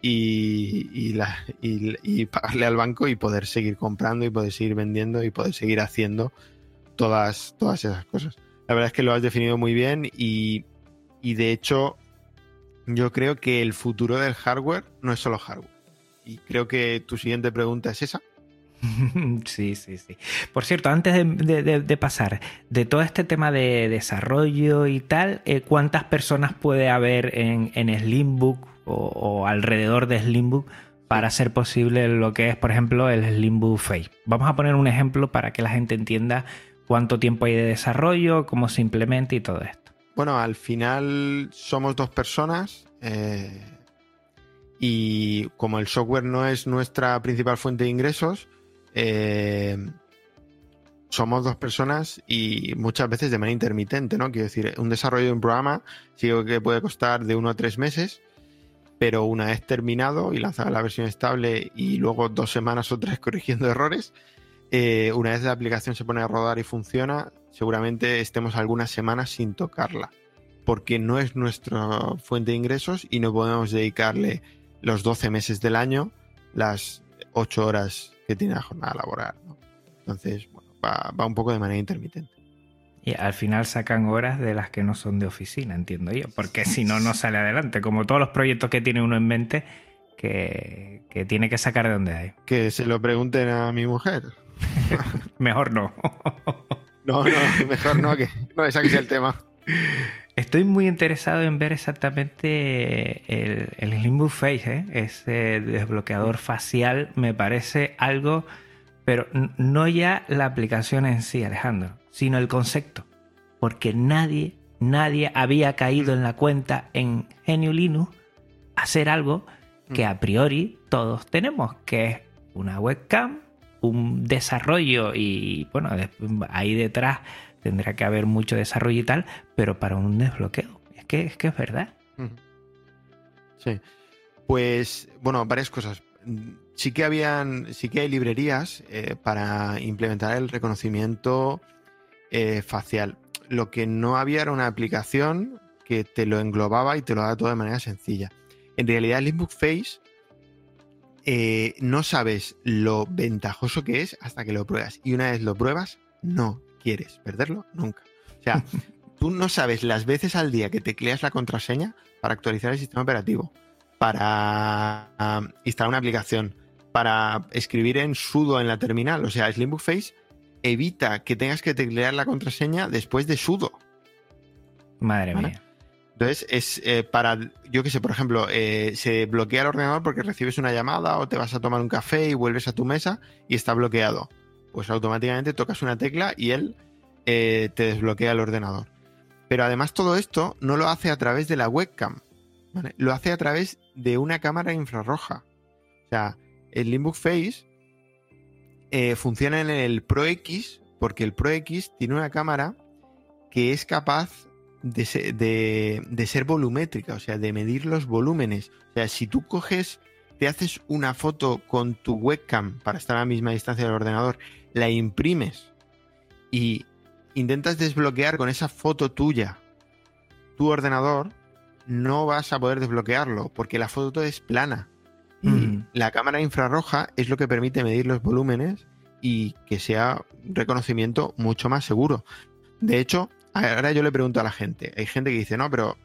y, y, y, y pagarle al banco y poder seguir comprando y poder seguir vendiendo y poder seguir haciendo todas, todas esas cosas. La verdad es que lo has definido muy bien y, de hecho yo creo que el futuro del hardware no es solo hardware. Y creo que tu siguiente pregunta es esa. Sí, sí, sí. Por cierto, antes de, pasar, de todo este tema de desarrollo y tal, eh, ¿cuántas personas puede haber en, en Slimbook o, alrededor de Slimbook para hacer posible lo que es, por ejemplo, el Slimbook Face? Vamos a poner un ejemplo para que la gente entienda cuánto tiempo hay de desarrollo, cómo se implementa y todo esto. Bueno, al final somos dos personas eh, y como el software no es nuestra principal fuente de ingresos, eh, somos dos personas y muchas veces de manera intermitente, ¿no? Quiero decir, un desarrollo de un programa sí que puede costar de uno a tres meses, pero una vez terminado y lanzada la versión estable y luego dos semanas o tres corrigiendo errores, eh, una vez la aplicación se pone a rodar y funciona, seguramente estemos algunas semanas sin tocarla, porque no es nuestra fuente de ingresos y no podemos dedicarle los 12 meses del año las 8 horas que tiene la jornada laboral. Entonces, bueno, va, va un poco de manera intermitente. Y al final sacan horas de las que no son de oficina, entiendo yo, porque si no, no sale adelante. Como todos los proyectos que tiene uno en mente, que, que tiene que sacar de donde hay. Que se lo pregunten a mi mujer. mejor no. no, no, mejor no, que no es el tema. Estoy muy interesado en ver exactamente el, el Face, ¿eh? ese desbloqueador facial. Me parece algo, pero no ya la aplicación en sí, Alejandro, sino el concepto. Porque nadie, nadie había caído en la cuenta en Genio Linux hacer algo que a priori todos tenemos, que es una webcam un desarrollo y bueno, ahí detrás tendrá que haber mucho desarrollo y tal, pero para un desbloqueo. Es que es, que es verdad. Sí. Pues, bueno, varias cosas. Sí que habían, sí que hay librerías eh, para implementar el reconocimiento eh, facial. Lo que no había era una aplicación que te lo englobaba y te lo daba todo de manera sencilla. En realidad, el Inbook Face eh, no sabes lo ventajoso que es hasta que lo pruebas. Y una vez lo pruebas, no quieres perderlo nunca. O sea, tú no sabes las veces al día que tecleas la contraseña para actualizar el sistema operativo, para instalar una aplicación, para escribir en sudo en la terminal. O sea, Slimbook Face evita que tengas que teclear la contraseña después de sudo. Madre mía. Entonces, es eh, para, yo qué sé, por ejemplo, eh, se bloquea el ordenador porque recibes una llamada o te vas a tomar un café y vuelves a tu mesa y está bloqueado. Pues automáticamente tocas una tecla y él eh, te desbloquea el ordenador. Pero además todo esto no lo hace a través de la webcam, lo hace a través de una cámara infrarroja. O sea, el Limbook Face funciona en el Pro X porque el Pro X tiene una cámara que es capaz de ser, volumétrica, o sea, de medir los volúmenes. O sea, si tú coges, te haces una foto con tu webcam para estar a la misma distancia del ordenador, la imprimes y intentas desbloquear con esa foto tuya tu ordenador, no vas a poder desbloquearlo porque la foto es plana. Y mm. la cámara infrarroja es lo que permite medir los volúmenes y que sea un reconocimiento mucho más seguro. De hecho, Ahora yo le pregunto a la gente, hay gente que dice, no, pero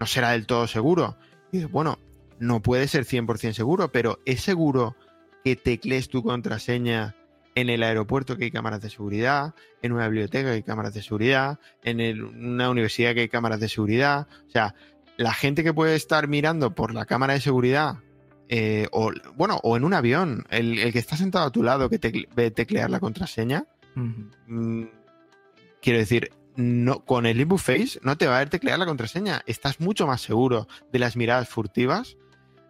no será del todo seguro. Y dice, bueno, no puede ser 100% seguro, pero ¿es seguro que teclees tu contraseña en el aeropuerto que hay cámaras de seguridad, en una biblioteca que hay cámaras de seguridad, en una universidad que hay cámaras de seguridad? O sea, la gente que puede estar mirando por la cámara de seguridad eh, o bueno, o en un avión, el, el que está sentado a tu lado que te ve teclear la contraseña, mm, quiero decir, no, con el Limbo Face no te va a ver teclear la contraseña. Estás mucho más seguro de las miradas furtivas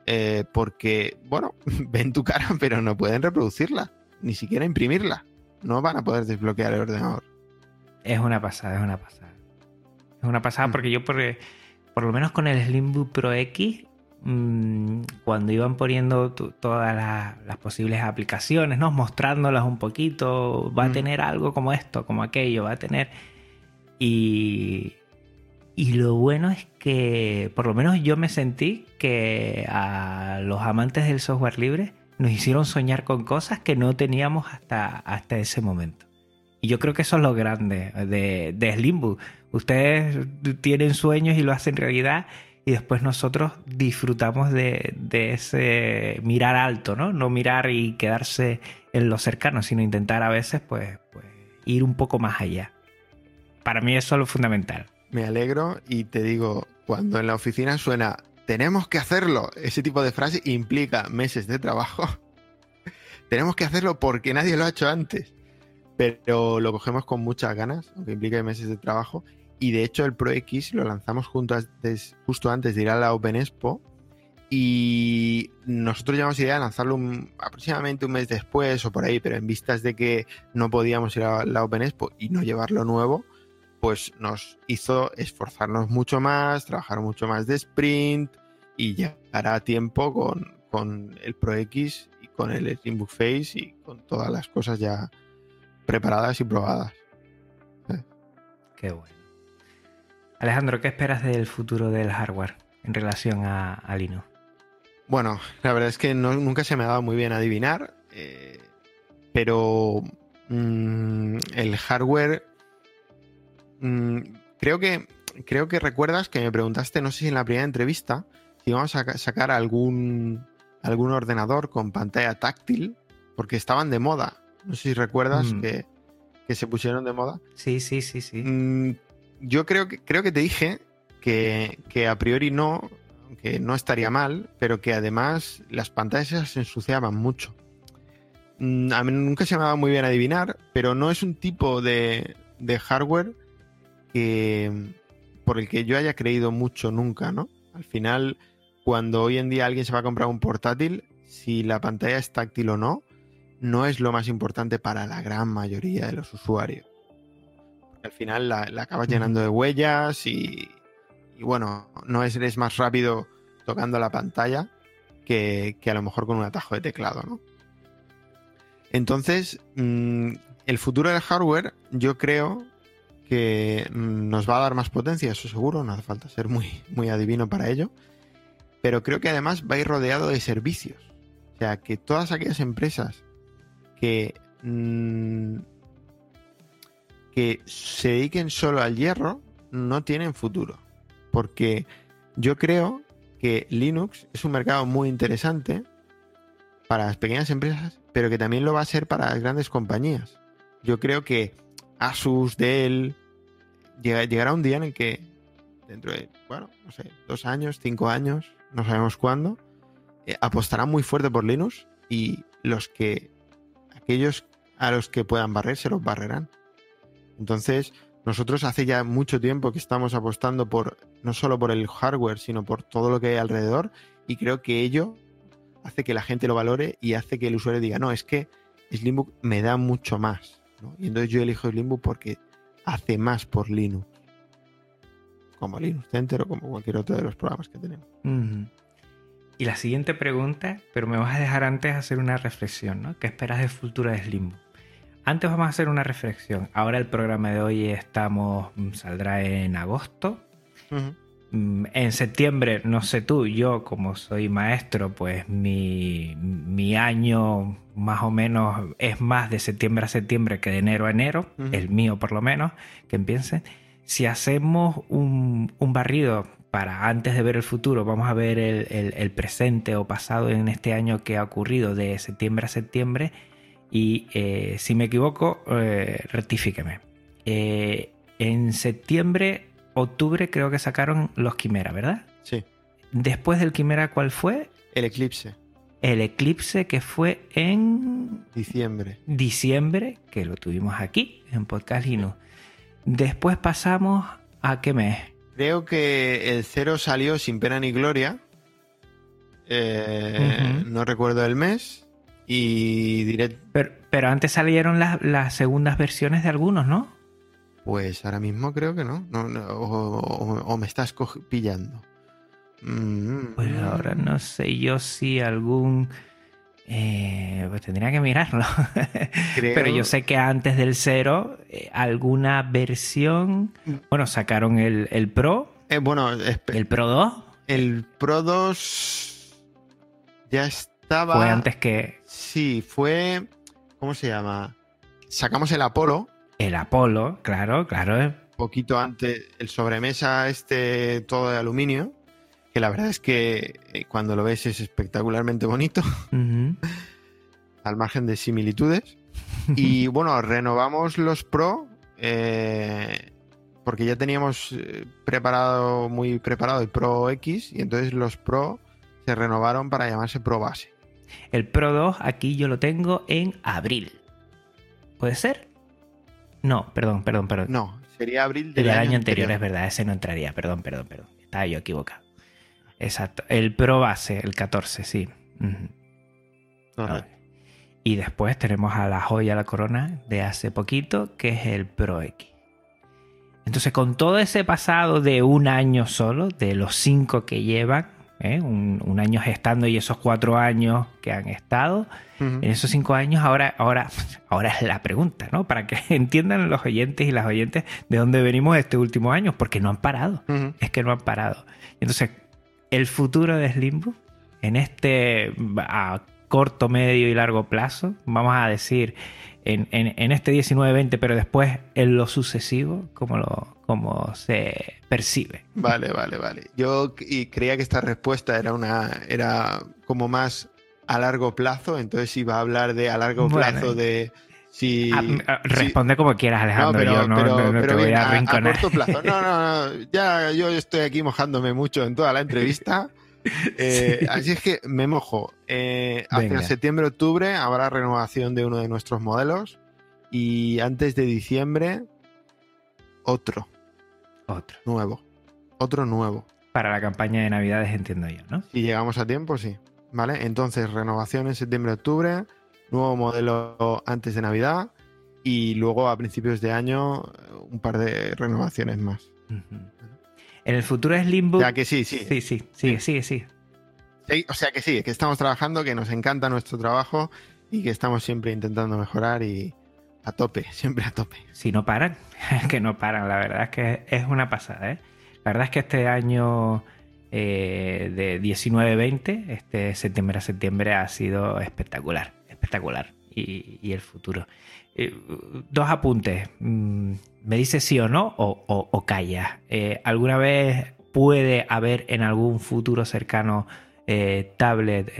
eh, porque, bueno, ven tu cara, pero no pueden reproducirla, ni siquiera imprimirla. No van a poder desbloquear el ordenador. Es una pasada, es una pasada. Es una pasada Mm. porque yo, por, por lo menos con el Slimbook Pro X, mm, cuando iban poniendo todas las, las posibles aplicaciones, ¿no? mostrándolas un poquito, va a Mm. tener algo como esto, como aquello, va a tener. Y, y lo bueno es que, por lo menos yo me sentí que a los amantes del software libre nos hicieron soñar con cosas que no teníamos hasta, hasta ese momento. Y yo creo que eso es lo grande de, de Slimbook. Ustedes tienen sueños y lo hacen realidad y después nosotros disfrutamos de, de ese mirar alto, ¿no? No mirar y quedarse en lo cercano, sino intentar a veces pues, pues ir un poco más allá. Para mí eso es lo fundamental. Me alegro y te digo, cuando en la oficina suena tenemos que hacerlo, ese tipo de frase implica meses de trabajo. tenemos que hacerlo porque nadie lo ha hecho antes. Pero lo cogemos con muchas ganas, aunque implique meses de trabajo. Y de hecho el Pro X lo lanzamos junto justo antes de ir a la Open Expo. Y nosotros llevamos idea de lanzarlo aproximadamente un mes después o por ahí, pero en vistas de que no podíamos ir a la Open Expo y no llevarlo nuevo, pues nos hizo esforzarnos mucho más, trabajar mucho más de sprint y llegar a tiempo con, con el Pro X y con el Slimbook Face y con todas las cosas ya preparadas y probadas. Qué bueno. Alejandro, ¿qué esperas del futuro del hardware en relación a, a Linux? Bueno, la verdad es que no- nunca se me ha dado muy bien adivinar, eh, pero mm, el hardware, mm, creo que creo que recuerdas que me preguntaste, no sé si en la primera entrevista, si íbamos a ca- sacar algún algún ordenador con pantalla táctil, porque estaban de moda. No sé si recuerdas Mm. que, que se pusieron de moda. Sí, sí, sí, sí. Mm, yo creo que, creo que te dije que, que a priori no, que no estaría mal, pero que además las pantallas se ensuciaban mucho. A mí nunca se me ha dado muy bien adivinar, pero no es un tipo de, de hardware que, por el que yo haya creído mucho nunca, ¿no? Al final, cuando hoy en día alguien se va a comprar un portátil, si la pantalla es táctil o no, no es lo más importante para la gran mayoría de los usuarios. Porque al final la, la acabas llenando de huellas y, y bueno, no es, eres más rápido tocando la pantalla que, que a lo mejor con un atajo de teclado, ¿no? Entonces, mm, el futuro del hardware, yo creo que nos va a dar más potencia, eso seguro, no hace falta ser muy, muy adivino para ello. Pero creo que además va a ir rodeado de servicios. O sea, que todas aquellas empresas que, mm, que se dediquen solo al hierro no tienen futuro. Porque yo creo que Linux es un mercado muy interesante para las pequeñas empresas, pero que también lo va a ser para las grandes compañías. Yo creo que Asus, Dell, llega- llegará un día en el que dentro de, bueno, no sé, dos años, cinco años, no sabemos cuándo, eh, apostarán muy fuerte por Linux y los que, aquellos a los que puedan barrer, se los barrerán. Entonces, nosotros hace ya mucho tiempo que estamos apostando por, no solo por el hardware, sino por todo lo que hay alrededor y creo que ello hace que la gente lo valore y hace que el usuario diga, no, es que Slimbook me da mucho más. ¿No? Y entonces yo elijo Slimbook porque hace más por Linux. Como Linux Center o como cualquier otro de los programas que tenemos. Y la siguiente pregunta, pero me vas a dejar antes hacer una reflexión, ¿no? ¿Qué esperas del futuro de Slimbook? Antes vamos a hacer una reflexión. Ahora el programa de hoy estamos mm, saldrá en agosto. En septiembre, no sé tú, yo como soy maestro, pues mi, mi año más o menos es más de septiembre a septiembre que de enero a enero, el mío por lo menos, que empiece. Si hacemos un, un barrido para antes de ver el futuro, vamos a ver el, el- el presente o pasado en este año que ha ocurrido de septiembre a septiembre y eh, si me equivoco, eh, rectifíqueme. Eh, en septiembre, octubre creo que sacaron los Quimera, ¿verdad? Sí. Después del Quimera, ¿cuál fue? El Eclipse. el eclipse que fue en Diciembre. diciembre, que lo tuvimos aquí en Podcast Linux. Después pasamos a qué mes? Creo que el cero salió sin pena ni gloria. Eh. No recuerdo el mes. Y diré, Pero, pero antes salieron las, las segundas versiones de algunos, ¿no? Pues ahora mismo creo que no. No, no, o, o- o me estás pillando. Mm, Pues ahora no sé yo si algún... eh, pues tendría que mirarlo. creo- Pero yo sé que antes del cero, eh, alguna versión... Bueno, sacaron el, el Pro, Eh, bueno, el Pro 2. el Pro 2 ya estaba. Fue antes que Sí, fue. ¿Cómo se llama? Sacamos el Apolo. El Apolo, claro, claro. poquito antes el sobremesa este todo de aluminio que la verdad es que eh, cuando lo ves es espectacularmente bonito al margen de similitudes y bueno renovamos los pro eh, porque ya teníamos eh, preparado muy preparado el pro X y entonces los pro se renovaron para llamarse pro base El Pro 2 aquí yo lo tengo en abril. ¿Puede ser? No, perdón, perdón, perdón. no sería abril del del, año, anterior, es verdad, ese no entraría, perdón, perdón, perdón. Estaba yo equivocado. Exacto. El Pro base, el 14, sí. Correcto. Y después tenemos a la joya, la corona de hace poquito, que es el Pro X. Entonces, con todo ese pasado de un año solo, de los cinco que llevan, ¿eh? un, un año gestando y esos cuatro años que han estado, en esos cinco años, ahora, ahora, ahora es la pregunta, ¿no? Para que entiendan los oyentes y las oyentes de dónde venimos este último año, porque no han parado es que no han parado. Entonces, el futuro de Slimbook, en este a corto, medio y largo plazo, vamos a decir, en, en- en este 19-20, pero después en lo sucesivo, como, lo, como se percibe. Vale, vale, vale. Yo y creía que esta respuesta era una era como más a largo plazo, entonces iba a hablar de a largo Bueno. plazo de si Ah, ah, si- responde como quieras, no, Alejandro. pero, yo no, pero- no- no pero te voy bien, a a, corto plazo. No, no, no. Ya yo estoy aquí mojándome mucho en toda la entrevista. Eh, así es que me mojo. Eh, hacia Venga. septiembre-octubre habrá renovación de uno de nuestros modelos y antes de diciembre otro Otro. nuevo. Otro nuevo. Para la campaña de Navidades, entiendo yo, ¿no? Si llegamos a tiempo, sí. ¿Vale? Entonces, renovación en septiembre-octubre, nuevo modelo antes de Navidad y luego a principios de año un par de renovaciones más. En el futuro O Slimbook. sea que sí, sí. Sí, sí, sigue, sigue. Sí, O sea que sí, que estamos trabajando, que nos encanta nuestro trabajo y que estamos siempre intentando mejorar y a tope, siempre a tope. Si no paran, que no paran, la verdad es que es una pasada, ¿eh? La verdad es que este año eh, de 19-20, este septiembre a septiembre ha sido espectacular, espectacular. Y, y el futuro. Eh, dos apuntes. Mm, ¿Me dices sí o no o, o, o callas? Eh, ¿Alguna vez puede haber en algún futuro cercano tablet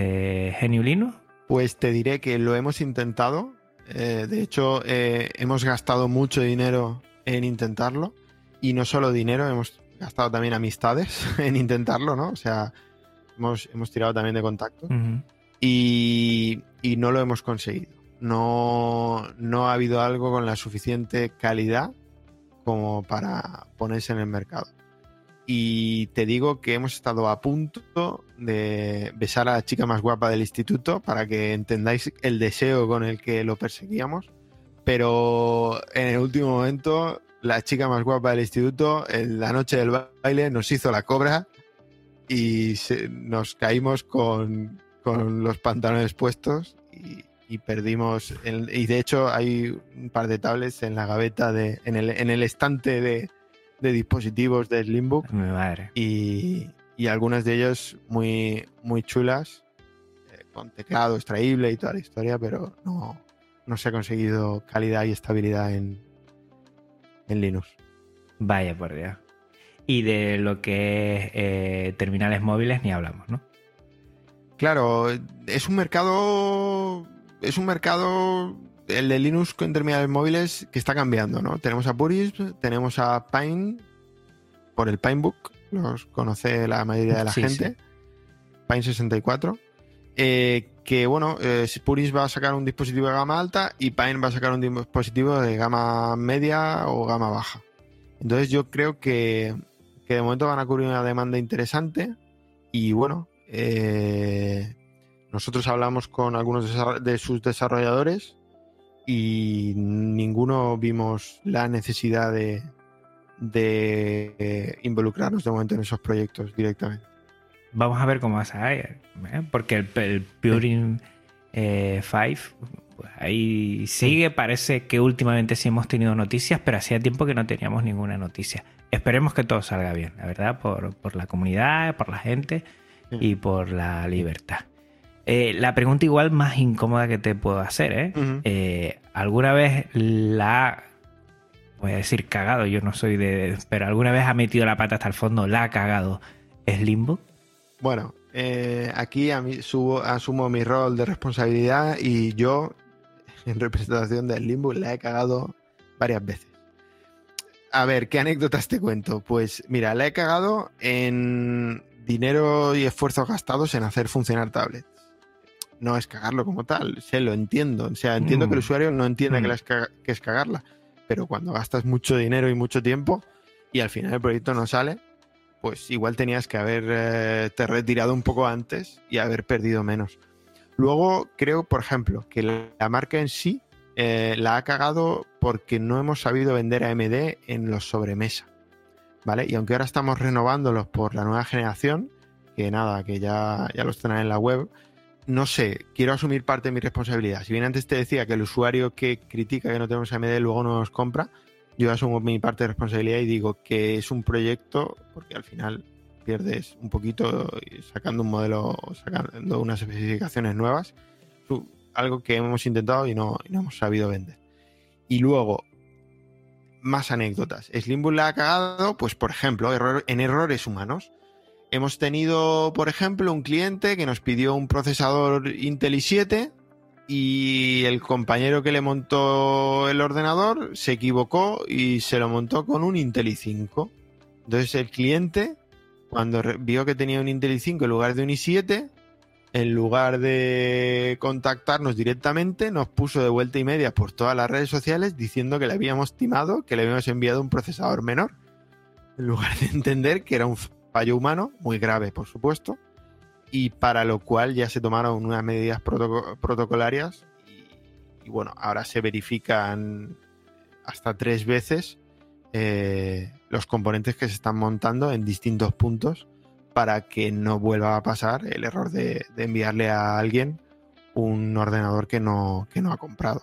Linux? Pues te diré que lo hemos intentado. Eh, de hecho, eh, hemos gastado mucho dinero en intentarlo. Y no solo dinero, hemos gastado también amistades en intentarlo, ¿no? O sea, hemos, hemos tirado también de contacto. Y, y no lo hemos conseguido. No, no ha habido algo con la suficiente calidad como para ponerse en el mercado. Y te digo que hemos estado a punto de besar a la chica más guapa del instituto para que entendáis el deseo con el que lo perseguíamos. Pero en el último momento, la chica más guapa del instituto, en la noche del baile, nos hizo la cobra y nos caímos con, con los pantalones puestos y, perdimos. y de hecho, hay un par de tablets en la gaveta, de, en, el, en el estante de, de dispositivos de Slimbook Mi madre. y, y algunas de ellas muy, muy chulas, eh, con teclado extraíble y toda la historia, pero no, no se ha conseguido calidad y estabilidad en, en Linux. Vaya por Dios. Y de lo que es eh, terminales móviles ni hablamos, ¿no? Claro, es un mercado. Es un mercado. El de Linux con terminales móviles que está cambiando, ¿no? Tenemos a Purism, tenemos a Pine, por el Pinebook, los conoce la mayoría de la Sí, gente. Pine 64. eh, que bueno, eh, Puris va a sacar un dispositivo de gama alta y Pine va a sacar un dispositivo de gama media o gama baja. Entonces yo creo que, que de momento van a cubrir una demanda interesante y bueno, eh, nosotros hablamos con algunos de sus desarrolladores y ninguno vimos la necesidad de, de involucrarnos de momento en esos proyectos directamente vamos a ver cómo va a salir. ¿eh? Porque el, el Puring 5 eh, pues ahí sigue. Parece que últimamente sí hemos tenido noticias, pero hacía tiempo que no teníamos ninguna noticia. Esperemos que todo salga bien, la verdad, por, la comunidad, por la gente y por la libertad. Eh, la pregunta igual más incómoda que te puedo hacer, ¿eh? ¿Alguna vez la voy a decir cagado, yo no soy de... Pero alguna vez ha metido la pata hasta el fondo, la ha cagado ¿Es Limbo? Bueno, eh, aquí a mí subo, asumo mi rol de responsabilidad y yo, en representación del Limbo, la he cagado varias veces. A ver, ¿qué anécdotas te cuento? Pues mira, la he cagado en dinero y esfuerzos gastados en hacer funcionar tablets. No es cagarlo como tal, se lo entiendo. O sea, entiendo que el mm. usuario no entienda que, mm. que es cagarla, pero cuando gastas mucho dinero y mucho tiempo y al final el proyecto no sale, pues igual tenías que haberte eh, retirado un poco antes y haber perdido menos. Luego creo, por ejemplo, que la marca en sí eh, la ha cagado porque no hemos sabido vender AMD en los sobremesa. ¿Vale? Y aunque ahora estamos renovándolos por la nueva generación, que nada, que ya, ya los tendrán en la web, no sé, quiero asumir parte de mi responsabilidad. Si bien antes te decía que el usuario que critica que no tenemos AMD luego no nos compra, yo asumo mi parte de responsabilidad y digo que es un proyecto, porque al final pierdes un poquito sacando un modelo, sacando unas especificaciones nuevas, algo que hemos intentado y no, hemos sabido vender. Y luego, más anécdotas. Slimbook la ha cagado, pues por ejemplo, en errores humanos. Hemos tenido, por ejemplo, un cliente que nos pidió un procesador Intel i7 y el compañero que le montó el ordenador se equivocó y se lo montó con un Intel i5. Entonces el cliente, cuando vio que tenía un Intel i5 en lugar de un i7, en lugar de contactarnos directamente, nos puso de vuelta y media por todas las redes sociales diciendo que le habíamos timado, que le habíamos enviado un procesador menor, en lugar de entender que era un fallo humano, muy grave por supuesto, y para lo cual ya se tomaron unas medidas protocolarias y, bueno, ahora se verifican hasta tres veces eh, los componentes que se están montando en distintos puntos para que no vuelva a pasar el error de, enviarle a alguien un ordenador que no, que no ha comprado.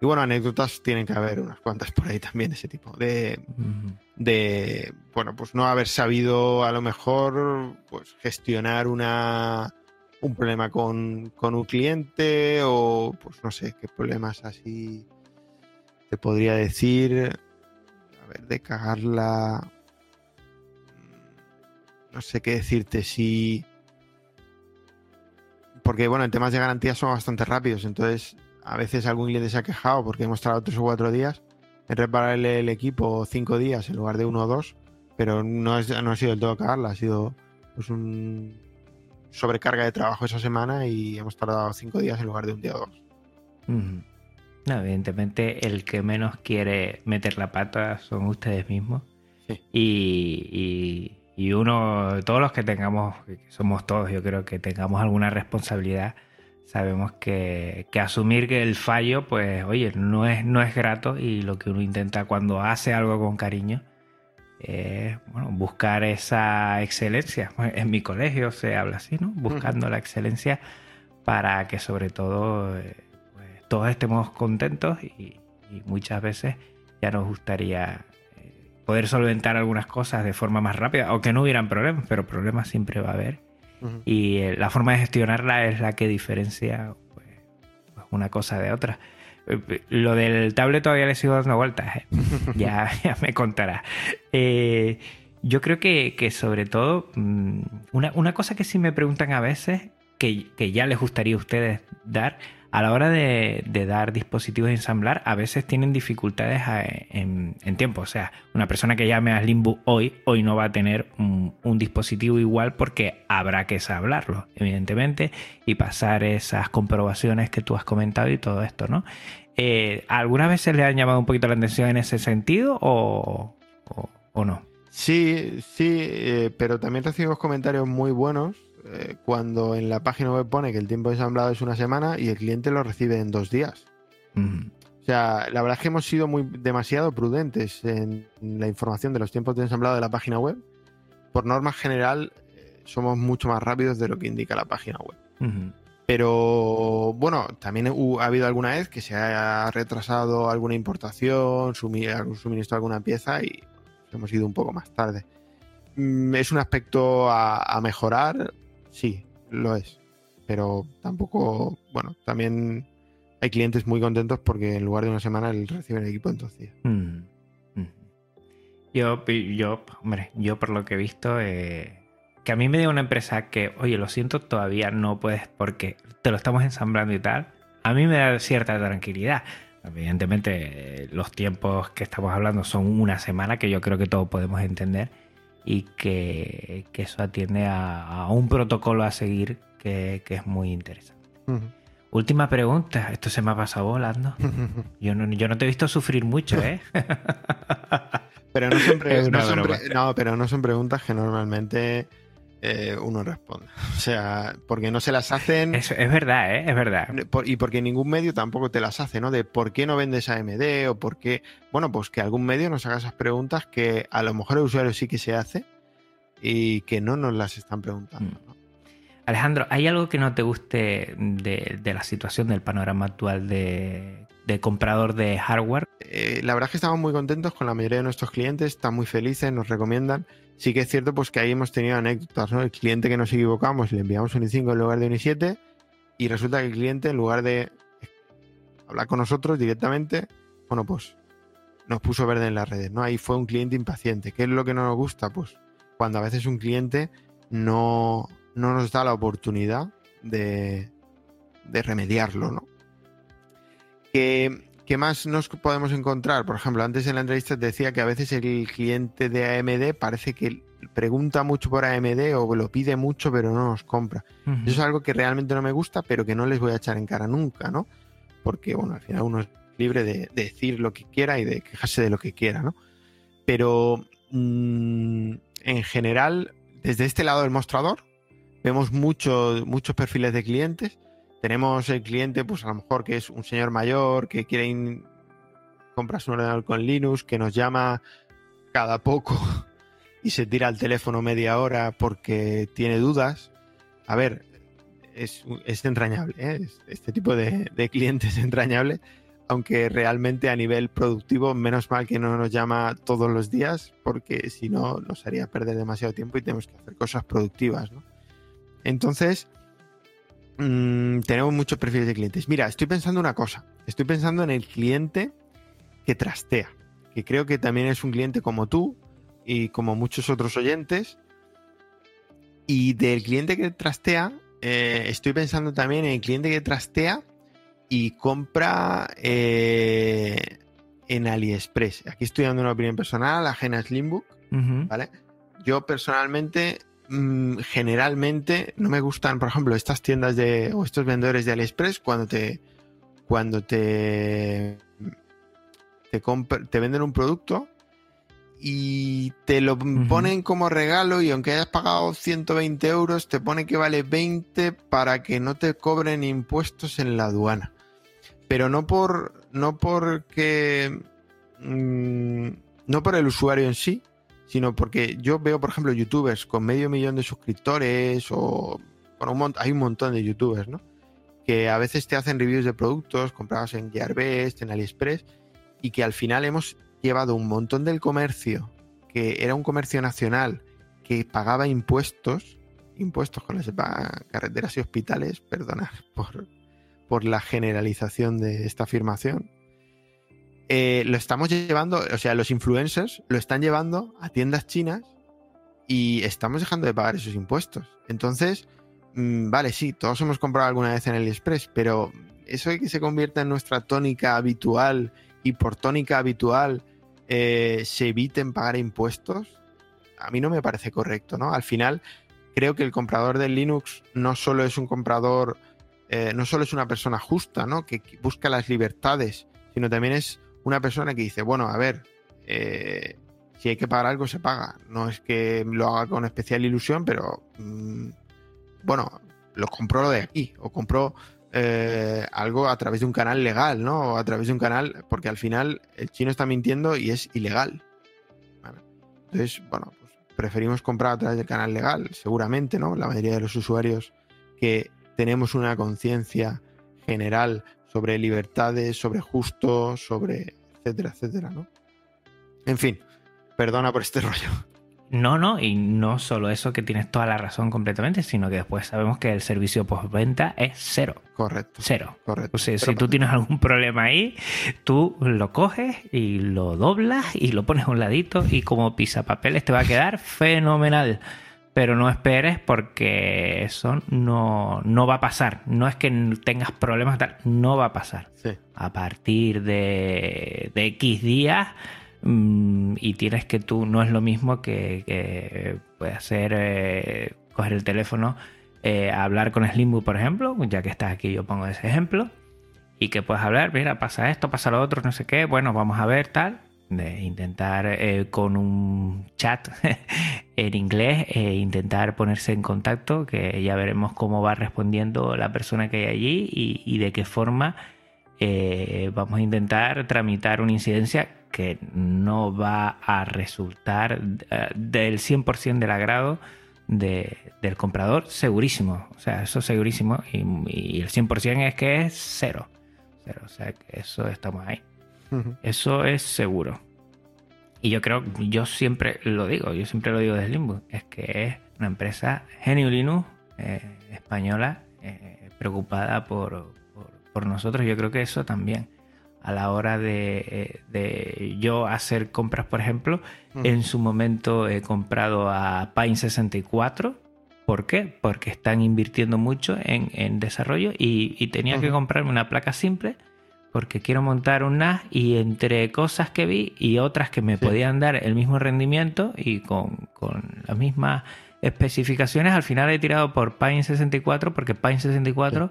Y bueno, anécdotas tienen que haber unas cuantas por ahí también, ese tipo de, de bueno, pues no haber sabido a lo mejor pues gestionar una un problema con, con un cliente o pues no sé qué problemas así te podría decir. A ver, de cagarla. No sé qué decirte si. Porque bueno, en temas de garantía son bastante rápidos, entonces a veces algún cliente se ha quejado porque hemos tardado tres o cuatro días en repararle el equipo cinco días en lugar de uno o dos, pero no, no ha sido del todo cagarla, ha sido pues un sobrecarga de trabajo esa semana y hemos tardado cinco días en lugar de un día o dos. evidentemente el que menos quiere meter la pata son ustedes mismos. Y, y, uno, todos los que tengamos, somos todos, yo creo que tengamos alguna responsabilidad, sabemos que, asumir que el fallo, pues, oye, no es, no es grato y lo que uno intenta cuando hace algo con cariño es bueno, buscar esa excelencia. En mi colegio se habla así, ¿no? Buscando la excelencia para que sobre todo eh, pues, todos estemos contentos y, muchas veces ya nos gustaría eh, poder solventar algunas cosas de forma más rápida o que no hubieran problemas, pero problemas siempre va a haber y eh, la forma de gestionarla es la que diferencia pues, una cosa de otra. Eh, lo del tablet todavía le sigo dando vueltas, ¿eh? ya, me contará. yo creo que, sobre todo, mm, una, cosa que sí me preguntan a veces, que, ya les gustaría a ustedes dar, a la hora de, dar dispositivos a ensamblar, a veces tienen dificultades en, tiempo. O sea, una persona que llame a Limbo hoy, hoy no va a tener un, dispositivo igual porque habrá que ensamblarlo, evidentemente, y pasar esas comprobaciones que tú has comentado y todo esto, ¿no? Eh, ¿Algunas veces le han llamado un poquito la atención en ese sentido o, no? Sí, sí, eh, pero también recibimos comentarios muy buenos eh, cuando en la página web pone que el tiempo de ensamblado es una semana y el cliente lo recibe en dos días. O sea, la verdad es que hemos sido muy demasiado prudentes en la información de los tiempos de ensamblado de la página web. Por norma general, eh, somos mucho más rápidos de lo que indica la página web. Pero bueno, también ha habido alguna vez que se ha retrasado alguna importación, suministro alguna pieza y hemos ido un poco más tarde. Mm, ¿Es un aspecto a mejorar? Sí, lo es. Pero tampoco, bueno, también hay clientes muy contentos porque en lugar de una semana reciben el equipo en dos días. Mm, mm. Yo, yo, hombre, yo por lo que he visto, eh, que a mí me diga una empresa que, oye, lo siento, todavía no puedes porque te lo estamos ensamblando y tal, a mí me da cierta tranquilidad. Evidentemente, los tiempos que estamos hablando son una semana que yo creo que todos podemos entender y que, eso atiende a, un protocolo a seguir que, es muy interesante. Última pregunta, esto se me ha pasado volando. Yo no, yo no te he visto sufrir mucho, ¿eh? pero no, siempre, no, pero no son preguntas que normalmente eh, uno responde. O sea, porque no se las hacen. Es, es verdad, ¿eh? Es verdad. y porque ningún medio tampoco te las hace, ¿no? De por qué no vendes AMD o por qué. Bueno, pues que algún medio nos haga esas preguntas que a lo mejor el usuario sí que se hace y que no nos las están preguntando. Mm. Alejandro, ¿hay algo que no te guste de, la situación del panorama actual de, comprador de hardware? Eh, la verdad es que estamos muy contentos con la mayoría de nuestros clientes, están muy felices, nos recomiendan sí que es cierto pues que ahí hemos tenido anécdotas, ¿no? El cliente que nos equivocamos, le enviamos un i5 en lugar de un i7 y resulta que el cliente en lugar de hablar con nosotros directamente, bueno, pues nos puso verde en las redes, ¿no? Ahí fue un cliente impaciente. ¿Qué es lo que no nos gusta? Pues cuando a veces un cliente no, no nos da la oportunidad de, de remediarlo, ¿no? Que ¿Qué más nos podemos encontrar? Por ejemplo, antes en la entrevista te decía que a veces el cliente de AMD parece que pregunta mucho por AMD o lo pide mucho pero no nos compra. Eso es algo que realmente no me gusta pero que no les voy a echar en cara nunca, ¿no? Porque, bueno, al final uno es libre de, decir lo que quiera y de quejarse de lo que quiera, ¿no? Pero mm, en general, desde este lado del mostrador, vemos muchos muchos perfiles de clientes tenemos el cliente, pues a lo mejor que es un señor mayor que quiere comprarse un ordenador con Linux, que nos llama cada poco y se tira al teléfono media hora porque tiene dudas. A ver, es, entrañable, ¿eh? este tipo de, de cliente es entrañable, aunque realmente a nivel productivo, menos mal que no nos llama todos los días, porque si no nos haría perder demasiado tiempo y tenemos que hacer cosas productivas. ¿no? Entonces, Mm, tenemos muchos perfiles de clientes. Mira, estoy pensando una cosa. Estoy pensando en el cliente que trastea, que creo que también es un cliente como tú y como muchos otros oyentes. Y del cliente que trastea, eh, estoy pensando también en el cliente que trastea y compra eh, en AliExpress. Aquí estoy dando una opinión personal, ajena a Slimbook, ¿vale? Yo personalmente Mm, generalmente no me gustan, por ejemplo, estas tiendas de o estos vendedores de AliExpress cuando te cuando te te, te venden un producto y te lo ponen como regalo y aunque hayas pagado 120 euros te pone que vale 20 para que no te cobren impuestos en la aduana. Pero no por no porque mm, no por el usuario en sí, sino porque yo veo, por ejemplo, youtubers con medio millón de suscriptores o bueno, hay un montón de youtubers, ¿no? Que a veces te hacen reviews de productos comprados en Gearbest, en AliExpress, y que al final hemos llevado un montón del comercio, que era un comercio nacional, que pagaba impuestos, impuestos con las carreteras y hospitales, perdonad por, por la generalización de esta afirmación, eh, lo estamos llevando, o sea, los influencers lo están llevando a tiendas chinas y estamos dejando de pagar esos impuestos. Entonces, mm, vale, sí, todos hemos comprado alguna vez en AliExpress, pero eso de que se convierta en nuestra tónica habitual y por tónica habitual eh, se eviten pagar impuestos, a mí no me parece correcto, ¿no? Al final, creo que el comprador de Linux no solo es un comprador, eh, no solo es una persona justa, ¿no? Que busca las libertades, sino también es una persona que dice, bueno, a ver, eh, si hay que pagar algo, se paga. No es que lo haga con especial ilusión, pero mm, bueno, lo compró lo de aquí, o compró eh, algo a través de un canal legal, ¿no? O a través de un canal, porque al final el chino está mintiendo y es ilegal. Entonces, bueno, pues preferimos comprar a través del canal legal, seguramente, ¿no? La mayoría de los usuarios que tenemos una conciencia general sobre libertades, sobre justo, sobre etcétera, etcétera, ¿no? En fin, perdona por este rollo. No, no, y no solo eso que tienes toda la razón completamente, sino que después sabemos que el servicio postventa es cero. Correcto. Cero. Correcto. O sea, si tú tienes algún problema ahí, tú lo coges y lo doblas y lo pones a un ladito y como pisapapeles te va a quedar fenomenal. Pero no esperes porque eso no, no va a pasar. No es que tengas problemas, tal, no va a pasar. Sí. A partir de, de X días Mm, y tienes que tú, no es lo mismo que, que puede hacer, eh, coger el teléfono, eh, hablar con Slimbook, por ejemplo, ya que estás aquí yo pongo ese ejemplo, y que puedes hablar, mira, pasa esto, pasa lo otro, no sé qué, bueno, vamos a ver tal, de intentar eh, con un chat en inglés e intentar ponerse en contacto, que ya veremos cómo va respondiendo la persona que hay allí y, y de qué forma vamos a intentar tramitar una incidencia que no va a resultar eh, del 100% del agrado del comprador, segurísimo. O sea, eso segurísimo. Y, el 100% es que es cero. cero. O sea, que eso estamos ahí. Eso es seguro. Y yo creo, yo siempre lo digo, yo siempre lo digo desde Limbo, es que es una empresa Geniulinus eh, española eh, preocupada por, por nosotros. Yo creo que eso también a la hora de, de yo hacer compras, por ejemplo. En su momento he comprado a Pine 64. ¿Por qué? Porque están invirtiendo mucho en, en desarrollo y, tenía que comprarme una placa simple porque quiero montar un NAS y entre cosas que vi y otras que me podían dar el mismo rendimiento y con, con, las mismas especificaciones, al final he tirado por Pine 64 porque Pine 64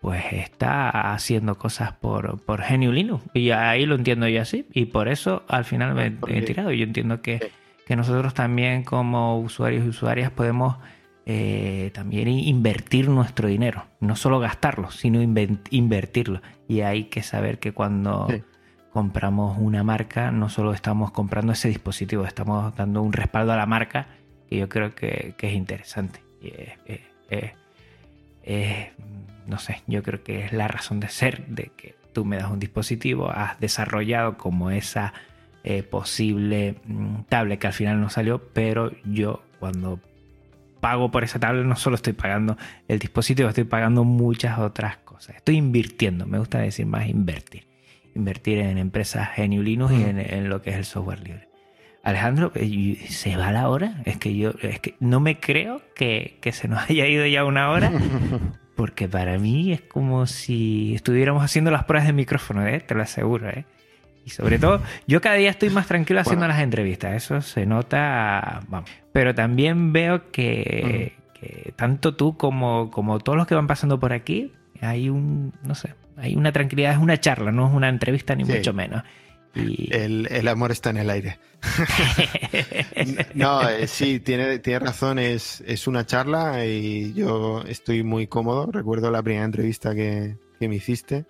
pues está haciendo cosas por, por Genio Linux. Y ahí lo entiendo yo así. Y por eso al final me he tirado. Yo entiendo que, nosotros también como usuarios y usuarias podemos eh, también invertir nuestro dinero. No solo gastarlo, sino invertirlo. Y hay que saber que cuando... compramos una marca, no solo estamos comprando ese dispositivo, estamos dando un respaldo a la marca que yo creo que, es interesante. Y es, no sé, yo creo que es la razón de ser de que tú me das un dispositivo, has desarrollado como esa eh, posible mm, tablet que al final no salió, pero yo cuando pago por esa tablet no solo estoy pagando el dispositivo, estoy pagando muchas otras cosas. Estoy invirtiendo, me gusta decir más invertir. Invertir en empresas Genio Linux y en, lo que es el software libre. Alejandro, eh, ¿se va la hora? Es que yo es que no me creo que, que se nos haya ido ya una hora. Porque para mí es como si estuviéramos haciendo las pruebas de micrófono, ¿eh? te lo aseguro. ¿eh? Y sobre todo, yo cada día estoy más tranquilo haciendo las entrevistas, eso se nota. Vamos. Pero también veo que, tanto tú como, como todos los que van pasando por aquí, hay un, no sé, hay una tranquilidad, es una charla, no es una entrevista ni mucho menos. El, amor está en el aire. no, eh, sí, tiene, tiene razón, es, es, una charla y yo estoy muy cómodo. Recuerdo la primera entrevista que, me hiciste,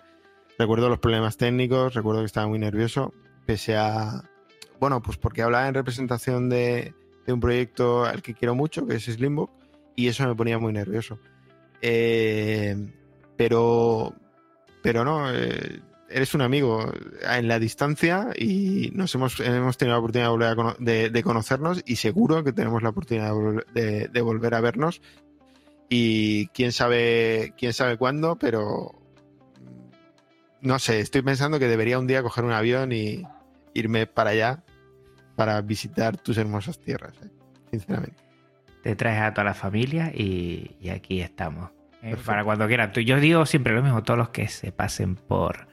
recuerdo los problemas técnicos, recuerdo que estaba muy nervioso, pese a, bueno, pues porque hablaba en representación de, un proyecto al que quiero mucho, que es Slimbook, y eso me ponía muy nervioso. Eh, pero, pero no, eh, eres un amigo en la distancia y nos hemos, hemos tenido la oportunidad de, conocernos y seguro que tenemos la oportunidad de, volver a vernos. Y quién sabe, quién sabe cuándo, pero no sé, estoy pensando que debería un día coger un avión y irme para allá para visitar tus hermosas tierras, ¿eh? sinceramente. Te traes a toda la familia y, aquí estamos. Eh, para cuando quieran. Yo digo siempre lo mismo, todos los que se pasen por,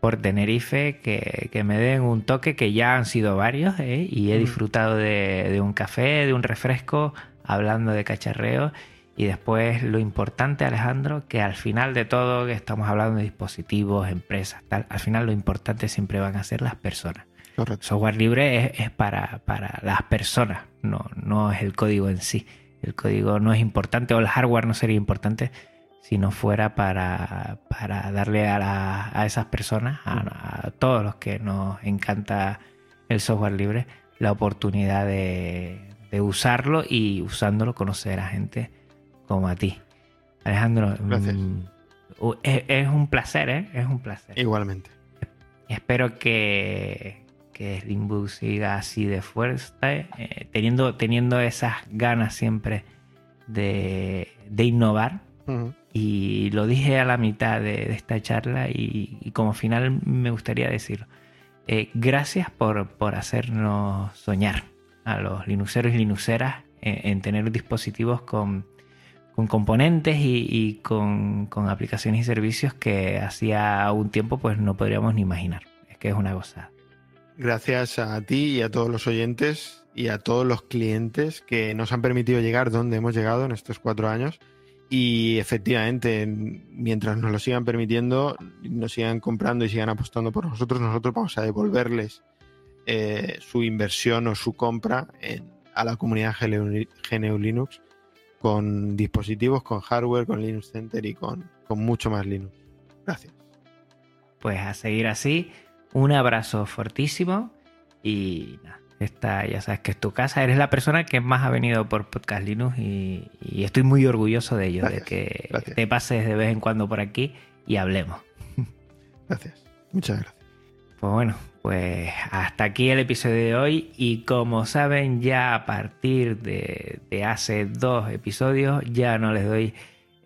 por Tenerife, que, me den un toque, que ya han sido varios, ¿eh? y he disfrutado de, un café, de un refresco, hablando de cacharreo. Y después lo importante, Alejandro, que al final de todo, que estamos hablando de dispositivos, empresas, tal, al final lo importante siempre van a ser las personas. Correcto. Software libre es, para, las personas, no, no es el código en sí. El código no es importante o el hardware no sería importante si no fuera para, darle a, esas personas, a, todos los que nos encanta el software libre, la oportunidad de, usarlo y usándolo conocer a gente como a ti. Alejandro, mm, es, un placer, ¿eh? Es un placer. Igualmente. Espero que, que siga así de fuerte, eh, teniendo, teniendo esas ganas siempre de, innovar. Y lo dije a la mitad de, esta charla y, como final me gustaría decir, eh, gracias por, por, hacernos soñar a los linuxeros y linuxeras en, tener dispositivos con, con componentes y, con, aplicaciones y servicios que hacía un tiempo pues no podríamos ni imaginar. Es que es una gozada. Gracias a ti y a todos los oyentes y a todos los clientes que nos han permitido llegar donde hemos llegado en estos cuatro años y efectivamente, mientras nos lo sigan permitiendo, nos sigan comprando y sigan apostando por nosotros, nosotros vamos a devolverles eh, su inversión o su compra a la comunidad GNU Linux con dispositivos, con hardware, con Linux Center y con, con mucho más Linux. Gracias. Pues a seguir así, un abrazo fortísimo y nada esta, ya sabes que es tu casa. Eres la persona que más ha venido por Podcast Linux y, estoy muy orgulloso de ello, de que te pases de vez en cuando por aquí y hablemos. Gracias, muchas gracias. Pues bueno, pues hasta aquí el episodio de hoy y como saben ya a partir de, hace dos episodios ya no les doy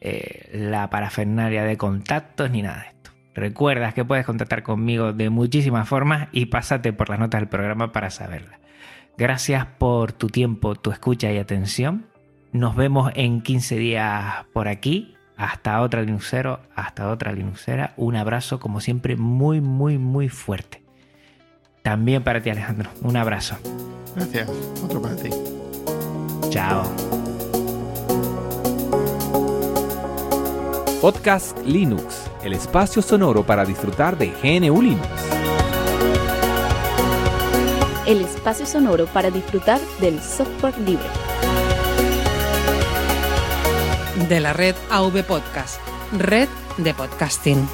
eh, la parafernalia de contactos ni nada de esto. Recuerdas que puedes contactar conmigo de muchísimas formas y pásate por las notas del programa para saberlas. Gracias por tu tiempo, tu escucha y atención. Nos vemos en 15 días por aquí. Hasta otra Linuxero, hasta otra Linuxera. Un abrazo, como siempre, muy, muy, muy fuerte. También para ti, Alejandro. Un abrazo. Gracias. Otro para ti. Chao. Podcast Linux, el espacio sonoro para disfrutar de GNU Linux el espacio sonoro para disfrutar del software libre. De la red AV Podcast, red de podcasting.